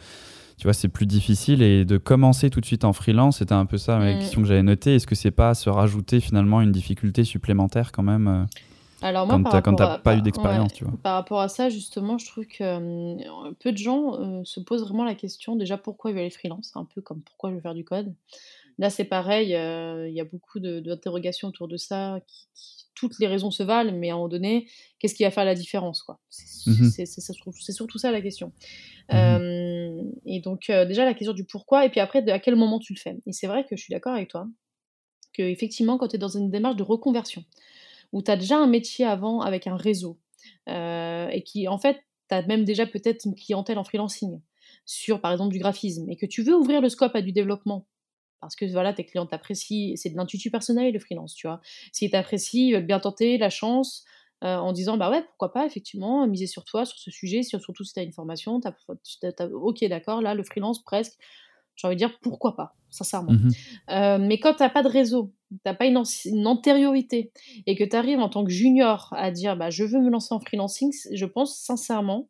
tu vois, c'est plus difficile. Et de commencer tout de suite en freelance, c'était un peu ça la mm. question que j'avais notée. Est-ce que c'est pas se rajouter finalement une difficulté supplémentaire quand même euh, alors moi, quand tu n'as pas eu d'expérience, tu vois? Par rapport à ça, justement, je trouve que euh, peu de gens euh, se posent vraiment la question déjà pourquoi ils veulent aller freelance, un peu comme pourquoi je veux faire du code? Là, c'est pareil, il y a beaucoup d'interrogations autour de ça qui, toutes les raisons se valent, mais à un moment donné, qu'est-ce qui va faire la différence quoi? Mmh C'est surtout ça la question. Mmh euh, et donc euh, déjà la question du pourquoi, et puis après à quel moment tu le fais. Et c'est vrai que je suis d'accord avec toi, que effectivement quand tu es dans une démarche de reconversion, où tu as déjà un métier avant avec un réseau, euh, et qui en fait, tu as même déjà peut-être une clientèle en freelancing, sur par exemple du graphisme, et que tu veux ouvrir le scope à du développement, parce que voilà, tes clients t'apprécient, c'est de l'intuitu personnel le freelance, tu vois. S'ils t'apprécient, ils veulent bien tenter la chance euh, en disant bah ouais, pourquoi pas, effectivement, miser sur toi, sur ce sujet, surtout si tu as une formation, ok, d'accord, là, le freelance, presque, j'ai envie de dire pourquoi pas, sincèrement. Mmh euh, mais quand tu n'as pas de réseau, tu n'as pas une, une, antériorité, et que tu arrives en tant que junior à dire bah je veux me lancer en freelancing, je pense sincèrement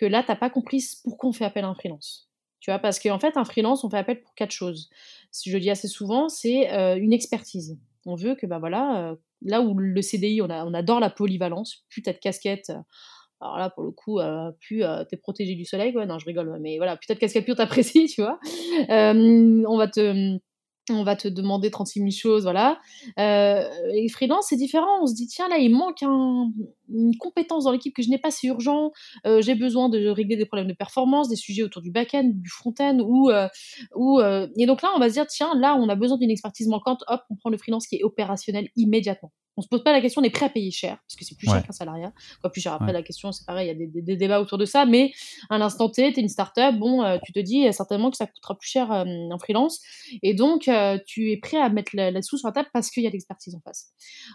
que là, tu n'as pas compris pourquoi on fait appel à un freelance. Tu vois, parce qu'en fait, un freelance, on fait appel pour quatre choses. Ce que je dis assez souvent, c'est euh, une expertise. On veut que, bah voilà, euh, là où le CDI, on, adore la polyvalence, plus t'as de casquette, Alors là, pour le coup, euh, plus euh, t'es protégé du soleil, quoi. Non, je rigole, mais voilà, peut-être casquette pure t'apprécie, <laughs> tu vois. Euh, on va te on va te demander 36 000 choses, voilà. Euh, et freelance, c'est différent. On se dit, tiens, là, il manque une compétence dans l'équipe que je n'ai pas, c'est urgent. Euh, j'ai besoin de régler des problèmes de performance, des sujets autour du back-end, du front-end, ou, euh, ou et donc là, on va se dire, tiens, là, on a besoin d'une expertise manquante. Hop, on prend le freelance qui est opérationnel immédiatement. On se pose pas la question, on est prêt à payer cher, parce que c'est plus cher qu'un salariat. Quoi, plus cher après, la question, c'est pareil, il y a des, débats autour de ça, mais à l'instant T, tu es une startup, bon, tu te dis certainement que ça coûtera plus cher en freelance, et donc euh, tu es prêt à mettre la, la sous sur la table parce qu'il y a l'expertise en face.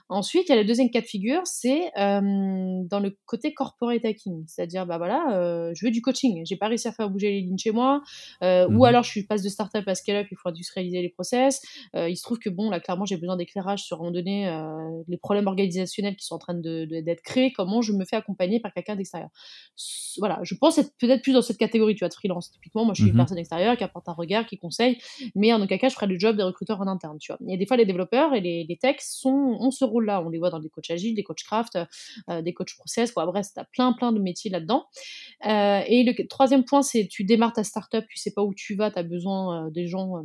Ensuite, il y a le deuxième cas de figure, c'est euh, dans le côté corporate hacking, c'est-à-dire, bah voilà, euh, je veux du coaching, j'ai pas réussi à faire bouger les lignes chez moi, ou mhm. alors je passe de startup à scale-up, il faut industrialiser les process. il se trouve que bon, là, clairement, j'ai besoin d'éclairage sur un moment donné les problèmes organisationnels qui sont en train d'être de, d'être créés, comment je me fais accompagner par quelqu'un d'extérieur. Voilà, je pense être peut-être plus dans cette catégorie, tu vois, de freelance. Typiquement, moi, je suis une mhm. personne extérieure qui apporte un regard, qui conseille, mais en aucun cas, je ferai le job des recruteurs en interne, tu vois. Et des fois, les développeurs et les, les techs sont, ont ce rôle-là. On les voit dans des coachs agiles, des coachs craft, euh, des coachs process. Quoi. Bref, tu as plein, plein de métiers là-dedans. Euh, et le troisième point, c'est tu démarres ta startup, tu sais pas où tu vas, tu as besoin euh, des gens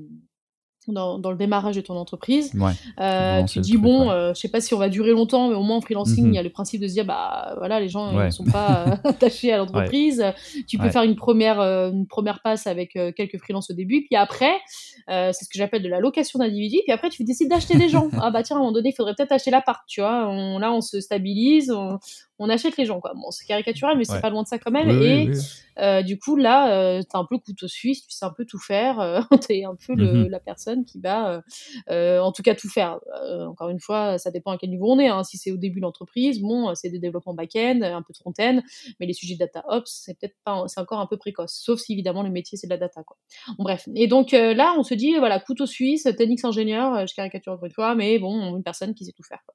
dans, le démarrage de ton entreprise. Euh, tu dis, bon, euh, je sais pas si on va durer longtemps, mais au moins en freelancing, mhm. il y a le principe de se dire, bah voilà, les gens ne sont pas <laughs> euh, <laughs> attachés à l'entreprise. Tu peux faire une première, une première passe avec quelques freelances au début, puis après, c'est ce que j'appelle de la location d'individus, puis après, tu décides d'acheter des gens. <laughs> ah bah tiens, à un moment donné, il faudrait peut-être acheter l'appart, tu vois. là, on se stabilise, on, on achète les gens, quoi. Bon, c'est caricatural, mais c'est pas loin de ça quand même. et euh, du coup, là, euh, t'es un peu couteau suisse, tu sais un peu tout faire. Euh, <laughs> t'es un peu le, mhm. la personne qui va, en tout cas, tout faire. encore une fois, ça dépend à quel niveau on est. Hein. Si c'est au début de l'entreprise, bon, c'est des développements back-end, un peu de front-end, mais les sujets de data ops, c'est peut-être pas, c'est encore un peu précoce. Sauf si évidemment le métier c'est de la data, quoi. Bon, bref. Et donc là, on se dit, voilà, couteau suisse, technique ingénieur, je caricature encore une fois, mais bon, une personne qui sait tout faire. Quoi.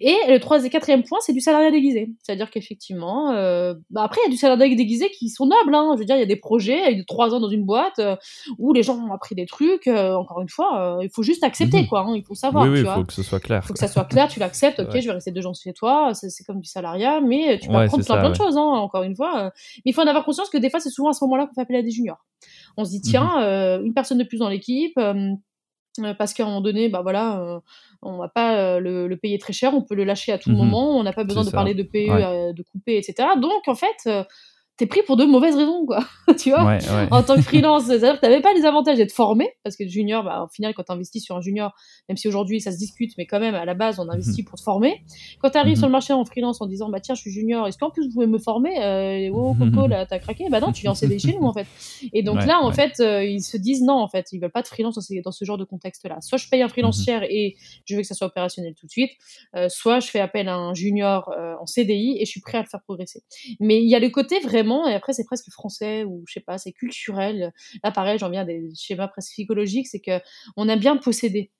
Et le troisième et quatrième point, c'est du salariat déguisé. C'est-à-dire qu'effectivement, euh, bah après, il y a du salariat déguisé qui sont nobles. Hein. Je veux dire, il y a des projets avec de trois ans dans une boîte euh, où les gens ont appris des trucs. Euh, encore une fois, il faut juste accepter, mhm. quoi. Hein. Il faut savoir. Oui, oui, il faut que ce soit clair. Il faut que ça soit clair, tu l'acceptes. <laughs> Ok, je vais rester deux gens chez toi. C'est comme du salariat, mais tu vas apprendre plein, plein de choses, hein, encore une fois. Mais il faut en avoir conscience que des fois, c'est souvent à ce moment-là qu'on fait appel à des juniors. On se dit, tiens, mhm. une personne de plus dans l'équipe parce qu'à un moment donné, bah voilà, euh, on va pas euh, le, payer très cher, on peut le lâcher à tout mmh moment, on n'a pas besoin de parler de PE, de couper, etc. Donc en fait, t'es pris pour de mauvaises raisons, quoi. <laughs> tu vois, en tant que freelance, c'est-à-dire que t'avais pas les avantages d'être formé, parce que junior, bah, au final, quand t'investis sur un junior, même si aujourd'hui ça se discute, mais quand même, à la base, on investit mhm. pour te former. Quand t'arrives arrives sur le marché en freelance en disant, bah tiens, je suis junior, est-ce qu'en plus vous pouvez me former? Euh, Oh, Coco, <laughs> là, t'as craqué? Bah non, tu viens en CDI chez nous, en fait. Et donc là, en fait, euh, ils se disent non, en fait, ils veulent pas de freelance dans ce, genre de contexte-là. Soit je paye un freelance mhm. cher et je veux que ça soit opérationnel tout de suite, euh, soit je fais appel à un junior euh, en CDI et je suis prêt à le faire progresser. Mais il y a le côté vraiment, et après, c'est presque français ou je sais pas, c'est culturel. Là, pareil, j'en viens des schémas presque psychologiques, c'est que on a bien possédé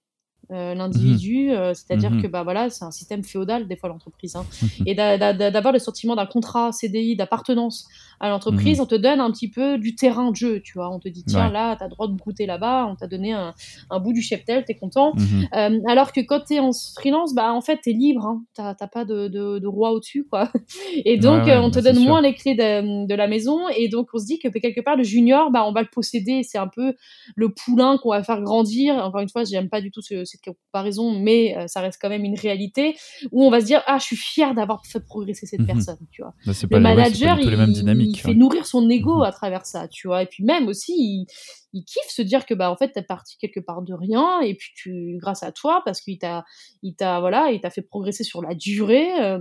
euh, l'individu, mhm. euh, c'est-à-dire mhm. que bah voilà, c'est un système féodal des fois l'entreprise, hein. et d'avoir le sentiment d'un contrat CDI d'appartenance à l'entreprise, mhm. on te donne un petit peu du terrain de jeu, tu vois, on te dit tiens là, t'as droit de goûter là-bas, on t'a donné un, un, bout du cheptel, t'es content, euh, alors que quand t'es en freelance, bah en fait t'es libre, hein. t'as pas de, de, de roi au-dessus quoi, <laughs> et donc on te bah, donne moins les clés de, de, la maison, et donc on se dit que quelque part le junior, bah on va le posséder, c'est un peu le poulain qu'on va faire grandir. Encore une fois, j'aime pas du tout ce, cette comparaison, mais euh, ça reste quand même une réalité où on va se dire ah je suis fier d'avoir fait progresser cette mhm. personne, tu vois. Bah, le manager, il, fait nourrir son ego mhm. à travers ça, tu vois. Et puis même aussi, il, kiffe se dire que bah en fait t'es parti quelque part de rien et puis tu grâce à toi parce qu'il t'a il t'a voilà il t'a fait progresser sur la durée euh,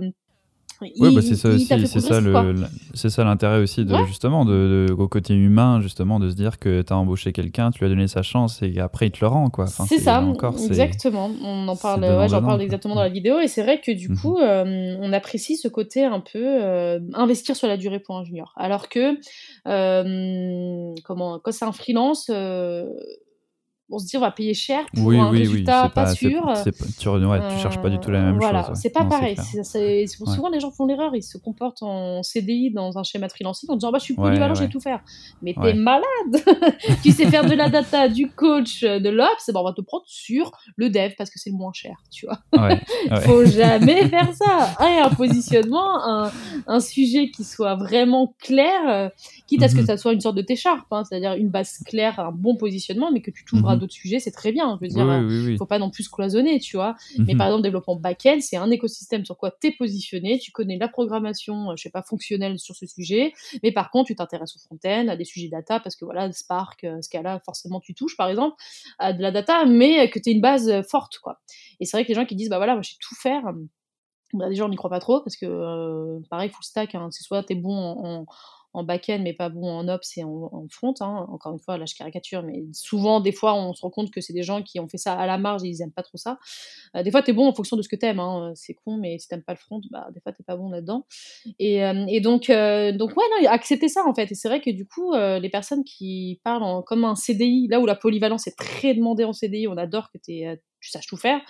oui, bah c'est ça aussi, c'est ça, c'est ça l'intérêt aussi de justement de, au côté humain justement de se dire que tu as embauché quelqu'un, tu lui as donné sa chance et après il te le rend quoi. c'est ça, encore, exactement. On en parle, ouais, j'en parle exactement dans la vidéo et c'est vrai que du mhm. coup euh, on apprécie ce côté un peu euh, investir sur la durée pour un junior, alors que euh, comment quand c'est un freelance on se dit on va payer cher pour un résultat pas, sûr. tu, ouais, tu cherches pas du tout la même voilà, chose. c'est pas pareil. Souvent les gens font l'erreur, ils se comportent en CDI dans un schéma freelancing en disant bah je suis polyvalent, je vais tout faire. Mais t'es malade. <laughs> tu sais faire de la data, du coach, de l'ops, bon, on va te prendre sur le dev parce que c'est le moins cher, tu vois. <laughs> Faut jamais faire ça. un positionnement, un, un, sujet qui soit vraiment clair, euh, quitte à ce que mhm. ça soit une sorte de t'écharpe, hein, c'est-à-dire une base claire, un bon positionnement, mais que tu t'ouvres à d'autres sujets, c'est très bien. Je veux dire, il faut pas non plus cloisonner, tu vois. Mais mhm. par exemple, développement back-end, c'est un écosystème sur quoi tu es positionné, tu connais la programmation, euh, je sais pas, fonctionnelle sur ce sujet, mais par contre, tu t'intéresses au front-end, à des sujets data, parce que voilà, Spark, euh, Scala, forcément, tu touches, par exemple, à de la data, mais que tu es une base euh, forte, quoi. Et c'est vrai que les gens qui disent, bah voilà, moi, je sais tout faire. Bah, déjà, on n'y croit pas trop, parce que, pareil, full stack, hein, c'est soit tu es bon en en back-end, mais pas bon en ops et en, front. Hein. Encore une fois, là, je caricature, mais souvent, des fois, on se rend compte que c'est des gens qui ont fait ça à la marge et ils aiment pas trop ça. Euh, des fois, tu es bon en fonction de ce que t'aimes. Hein. C'est con, mais si t'aimes pas le front, bah, des fois, t'es pas bon là-dedans. Et, euh, et donc, euh, donc, ouais, non, accepter ça, en fait. Et c'est vrai que du coup, les personnes qui parlent comme un CDI, là où la polyvalence est très demandée en CDI, on adore que tu saches tout faire,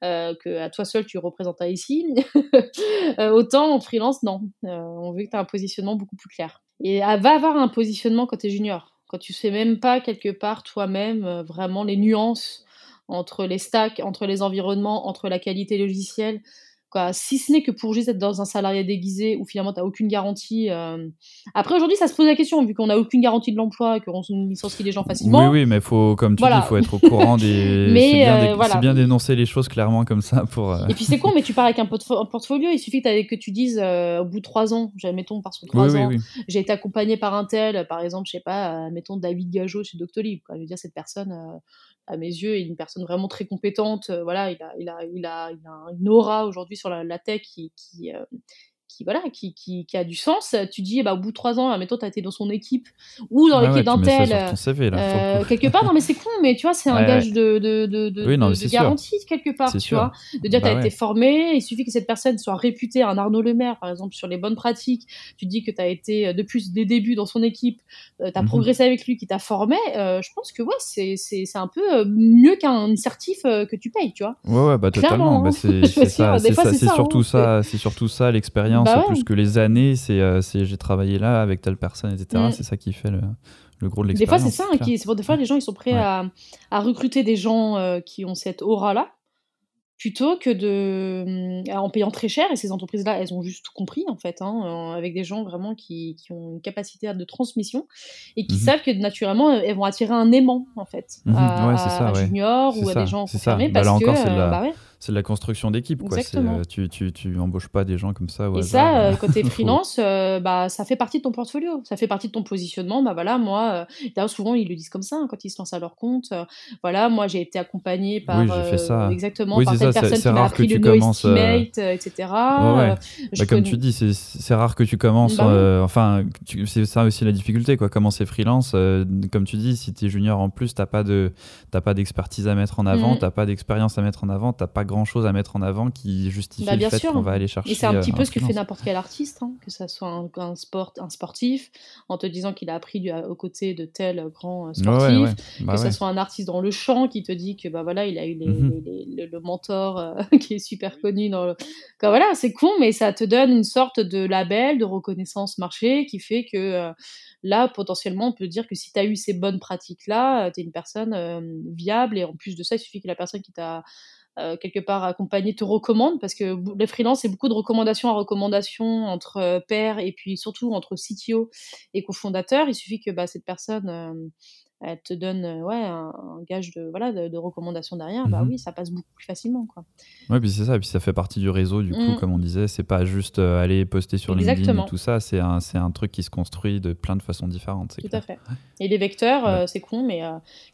que à toi seul tu représentes ici. <laughs> autant en freelance, non. on veut que tu un positionnement beaucoup plus clair. Et elle va avoir un positionnement quand tu es junior. Quand tu sais même pas quelque part toi-même euh, vraiment les nuances entre les stacks, entre les environnements, entre la qualité logicielle si ce n'est que pour juste être dans un salarié déguisé où finalement tu n'as aucune garantie. Euh. Après, aujourd'hui, ça se pose la question, vu qu'on n'a aucune garantie de l'emploi et qu'on licencie les gens facilement. Oui, oui, mais faut, comme tu dis, il faut être au courant des. <laughs> mais c'est bien, euh, bien d'énoncer les choses clairement comme ça pour. Euh. Et puis c'est con, mais tu pars avec un, portfolio, il suffit que, que tu dises au bout de trois ans, mettons parce que trois ans, j'ai été accompagné par un tel, par exemple, je sais pas, mettons David Gageot chez Doctolib. Quoi. Je veux dire, cette personne à mes yeux, est une personne vraiment très compétente. voilà, il a, il a, il a, a une aura aujourd'hui sur la, tech qui, qui, euh, qui voilà qui, qui, qui, a du sens tu dis bah au bout de trois ans mettons tu as été dans son équipe ou dans l'équipe d'un tel euh, quelque part non mais c'est con mais tu vois c'est un gage de, de, de, de, garantie quelque part tu vois. De dire tu as été formé il suffit que cette personne soit réputée un Arnaud Lemaire par exemple sur les bonnes pratiques. Tu dis que tu as été euh, depuis des débuts dans son équipe euh, tu as mhm. progressé avec lui qui t'a formé je pense que ouais c'est c'est un peu mieux qu'un certif que tu payes tu vois. Ouais ouais bah totalement. Bah, <laughs> c'est c'est surtout hein. ça c'est surtout ça l'expérience bah plus que les années. Euh, c'est j'ai travaillé là avec telle personne, etc. Mm. C'est ça qui fait le, le gros de l'expérience. Des fois, c'est ça. Hein, qui, des fois, les gens ils sont prêts à, à, recruter des gens euh, qui ont cette aura-là plutôt que de en payant très cher et ces entreprises là elles ont juste compris en fait hein, euh, avec des gens vraiment qui, qui, ont une capacité de transmission et qui mhm. savent que naturellement elles vont attirer un aimant en fait mhm. à, ouais, ça, junior ou à des gens confirmés bah, parce que bah c'est de la construction d'équipe. Euh, tu, tu, tu embauches pas des gens comme ça. et ça, euh, quand tu es freelance, euh, bah, ça fait partie de ton portfolio, ça fait partie de ton positionnement. Bah, voilà, moi, souvent ils le disent comme ça hein, quand ils se lancent à leur compte. voilà, moi j'ai été accompagné par, oui, fait ça. exactement, par cette personne qui m'a appris le no estimate, etc. Bah, comme tu dis, c'est rare que tu commences. Bah enfin, c'est ça aussi la difficulté, quoi. Commencer freelance, comme tu dis, si tu es junior en plus, t'as pas de, pas d'expertise à mettre en avant, tu mm. t'as pas d'expérience à mettre en avant, t'as pas grand chose à mettre en avant qui justifie bah, le fait qu'on va aller chercher. Et c'est un petit euh, peu ce que fait n'importe quel artiste, hein, que ça soit un, sport, un sportif, en te disant qu'il a appris du, aux côtés de tel grand euh, sportif, bah que ce soit un artiste dans le chant qui te dit que bah voilà, il a eu mhm. le, mentor euh, <laughs> qui est super connu dans le. voilà, c'est con, mais ça te donne une sorte de label, de reconnaissance marché qui fait que là, potentiellement, on peut dire que si tu as eu ces bonnes pratiques-là, tu es une personne viable et en plus de ça, il suffit que la personne qui t'a euh, quelque part accompagné te recommande parce que les freelances c'est beaucoup de recommandations à recommandations entre euh, pairs et puis surtout entre CTO et cofondateurs. Il suffit que bah, cette personne euh, elle te donne euh, ouais, un, gage de, voilà, de, recommandation derrière, bah mhm. oui, ça passe beaucoup plus facilement. Quoi. Ouais, puis c'est ça, et puis ça fait partie du réseau, du coup, mm. comme on disait, c'est pas juste euh, aller poster sur LinkedIn et tout ça, c'est un, un truc qui se construit de plein de façons différentes. Tout à fait. Et les vecteurs, euh, c'est con, mais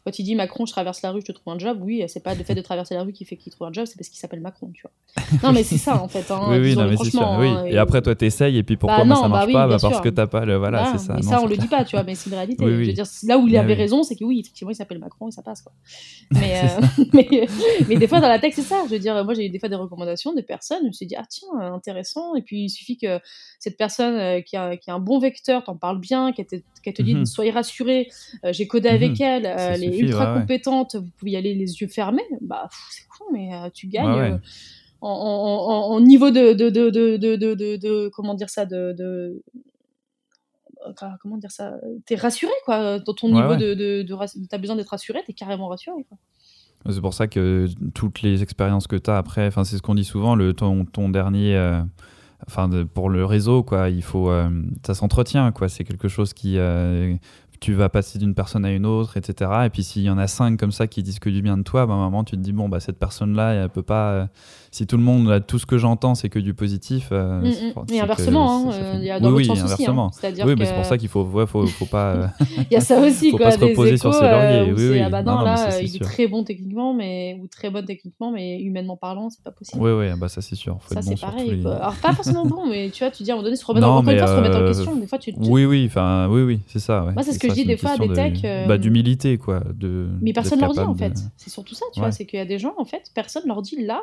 quand il dit Macron, je traverse la rue, je te trouve un job, oui, c'est pas le fait de traverser la rue qui fait qu'il trouve un job, c'est parce qu'il s'appelle Macron, tu vois. <laughs> non, mais c'est ça, en fait. Hein, oui, oui, non, mais c'est sûr. oui. Hein, et, après, toi, t'essayes, et puis pourquoi bah, ça marche bah pas? bah, Parce que t'as pas le. Voilà, c'est ça. Mais ça, on le dit pas, tu vois, mais c'est une réalité. Je veux dire, là où il avait raison, c'est que oui, effectivement, il s'appelle Macron et ça passe. Quoi. <laughs> Mais, euh, <laughs> mais, mais, des fois, dans la texte, c'est ça. Je veux dire, moi, j'ai eu des fois des recommandations des personnes. Je me suis dit, ah tiens, intéressant. Et puis, il suffit que cette personne euh, qui, a, qui a un bon vecteur t'en parle bien, qu'elle te, te dit, mhm. soyez rassurés, j'ai codé avec mhm. elle, elle est ultra compétente, vous pouvez y aller les yeux fermés. Bah, c'est cool, mais tu gagnes en, niveau de de, de, de, de, comment dire ça de, comment dire ça t'es rassuré quoi. Dans ton niveau de, de, t'as besoin d'être rassuré t'es carrément rassuré quoi. C'est pour ça que toutes les expériences que tu as après enfin c'est ce qu'on dit souvent le ton, ton dernier euh, enfin pour le réseau quoi il faut euh, ça s'entretient quoi. C'est quelque chose qui euh, tu vas passer d'une personne à une autre, etc. Et puis s'il y en a cinq comme ça qui disent que du bien de toi, bah, à un moment tu te dis bon bah cette personne-là, elle peut pas. Euh, si tout le monde, tout ce que j'entends, c'est que du positif. Euh, mm, mm. Et inversement, hein, il y a dans oui, oui, sens inversement. Aussi, hein. oui, mais c'est pour ça qu'il faut, ouais, faut, faut pas. Euh, <laughs> il y a ça <laughs> aussi, faut quoi. Pas se reposer sur ses lauriers. oui, oui. Ah bah non, là, il est très bon techniquement, mais ou très bonne techniquement, mais humainement parlant, c'est pas possible. Oui, oui, bah ça c'est sûr. Faut ça c'est pareil. Alors pas forcément <laughs> bon, mais tu vois, tu dis à un moment donné, se remettre en question. Des fois, tu. Oui, oui, enfin, oui, oui, c'est ça. Moi, c'est ce que je dis des fois à des techs. Bah, d'humilité, quoi. De, mais personne leur dit, en fait. C'est surtout ça, tu vois. C'est qu'il y a des gens, en fait, personne leur dit là,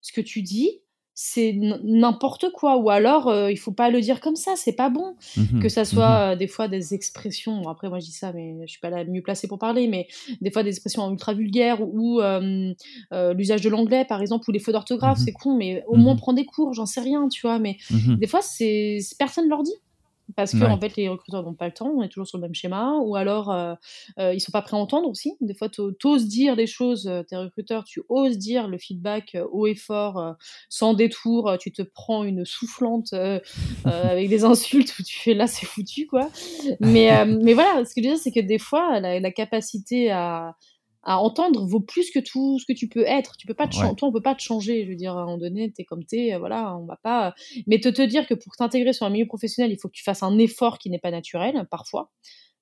ce que tu dis, c'est n'importe quoi ou alors euh, il faut pas le dire comme ça c'est pas bon mmh que ça soit mmh euh, des fois des expressions après moi je dis ça mais je suis pas la mieux placée pour parler mais des fois des expressions ultra vulgaires ou euh, l'usage de l'anglais par exemple ou les fautes d'orthographe mmh c'est con mais au moins prendre des cours j'en sais rien tu vois mais des fois c'est personne leur dit parce que en fait les recruteurs n'ont pas le temps, on est toujours sur le même schéma, ou alors euh, euh, ils sont pas prêts à entendre aussi. Des fois, tu oses dire des choses, euh, tes recruteurs, tu oses dire le feedback haut et fort, sans détour, tu te prends une soufflante <laughs> avec des insultes où tu fais là c'est foutu quoi. Mais, mais voilà, ce que je veux dire c'est que des fois la capacité à à entendre vaut plus que tout ce que tu peux être. Tu peux pas te toi, on peut pas te changer. Je veux dire, à un moment donné, t'es comme t'es, euh, voilà, on va pas. Mais te te dire que pour t'intégrer sur un milieu professionnel, il faut que tu fasses un effort qui n'est pas naturel, parfois.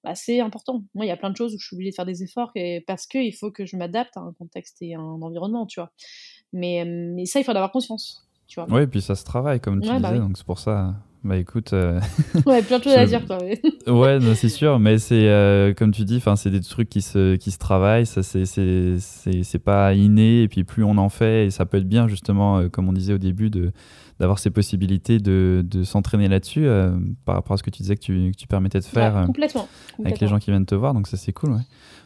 Bah, c'est important. Moi, il y a plein de choses où je suis obligée de faire des efforts et parce qu'il faut que je m'adapte à un contexte et à un environnement, tu vois. Mais, mais ça, il faut en avoir conscience, tu vois. Oui, et puis ça se travaille, comme tu bah disais, donc c'est pour ça. Bah écoute. Euh, <laughs> ouais, plein de choses à dire, quoi. ouais, <laughs> c'est sûr, mais c'est euh, comme tu dis, c'est des trucs qui se, qui se travaillent, ça c'est pas inné, et puis plus on en fait, et ça peut être bien, justement, euh, comme on disait au début, d'avoir ces possibilités de, de s'entraîner là-dessus par rapport à ce que tu disais que tu, que tu permettais de faire complètement, avec les gens qui viennent te voir, donc ça c'est cool. Ouais.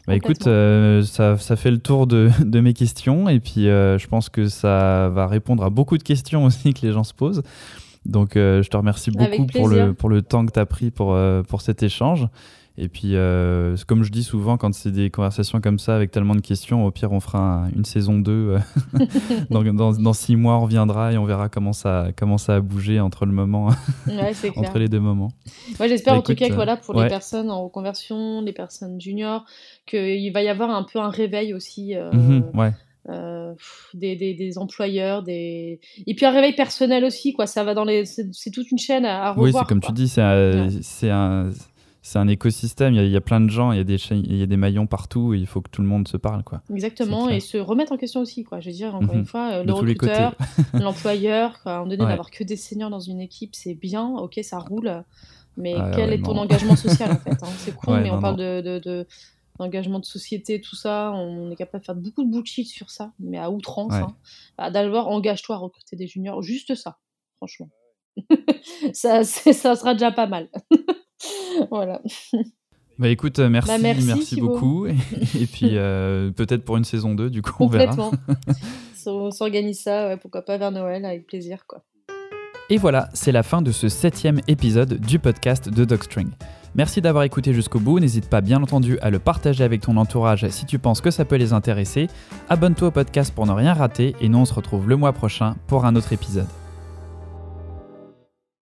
Bah écoute, ça, ça, fait le tour de, <laughs> de mes questions, et puis je pense que ça va répondre à beaucoup de questions aussi que les gens se posent. Donc, euh, je te remercie beaucoup pour le, pour le temps que tu as pris pour, euh, pour cet échange. Et puis, euh, comme je dis souvent, quand c'est des conversations comme ça avec tellement de questions, au pire, on fera une saison 2. <laughs> dans, dans, dans, six mois, on reviendra et on verra comment ça, comment ça a bougé entre, le moment, <laughs> entre les deux moments. Moi, j'espère bah, en tout cas que voilà, pour les personnes en reconversion, les personnes juniors, qu'il va y avoir un peu un réveil aussi. Mhm, ouais euh, des, des, employeurs, des... et puis un réveil personnel aussi, quoi. Ça va dans les, c'est toute une chaîne à, revoir. Oui, c'est comme tu dis, c'est un, c'est un, c'est un écosystème. Il y, a, plein de gens, il y a des, il y a des maillons partout. il faut que tout le monde se parle, quoi. Exactement, et se remettre en question aussi, quoi. Je veux dire, encore une mhm. fois, euh, le recruteur, <laughs> l'employeur, à un moment donné, d'avoir que des seniors dans une équipe, c'est bien. Ok, ça roule. Mais quel est ton engagement social en <laughs> fait hein C'est cool, mais on parle de, de engagement de société, tout ça, on est capable de faire beaucoup de bullshit sur ça, mais à outrance. Hein. Bah, D'abord, engage-toi à recruter des juniors, juste ça, franchement. <laughs> ça, ça sera déjà pas mal. <laughs> voilà. Bah écoute, euh, merci, bah, merci, beaucoup. <laughs> Et, puis euh, peut-être pour une saison 2, du coup, on verra. on s'organise ça, pourquoi pas vers Noël, avec plaisir. quoi. Et voilà, c'est la fin de ce septième épisode du podcast de Dogstring. Merci d'avoir écouté jusqu'au bout, n'hésite pas bien entendu à le partager avec ton entourage si tu penses que ça peut les intéresser. Abonne-toi au podcast pour ne rien rater et nous on se retrouve le mois prochain pour un autre épisode.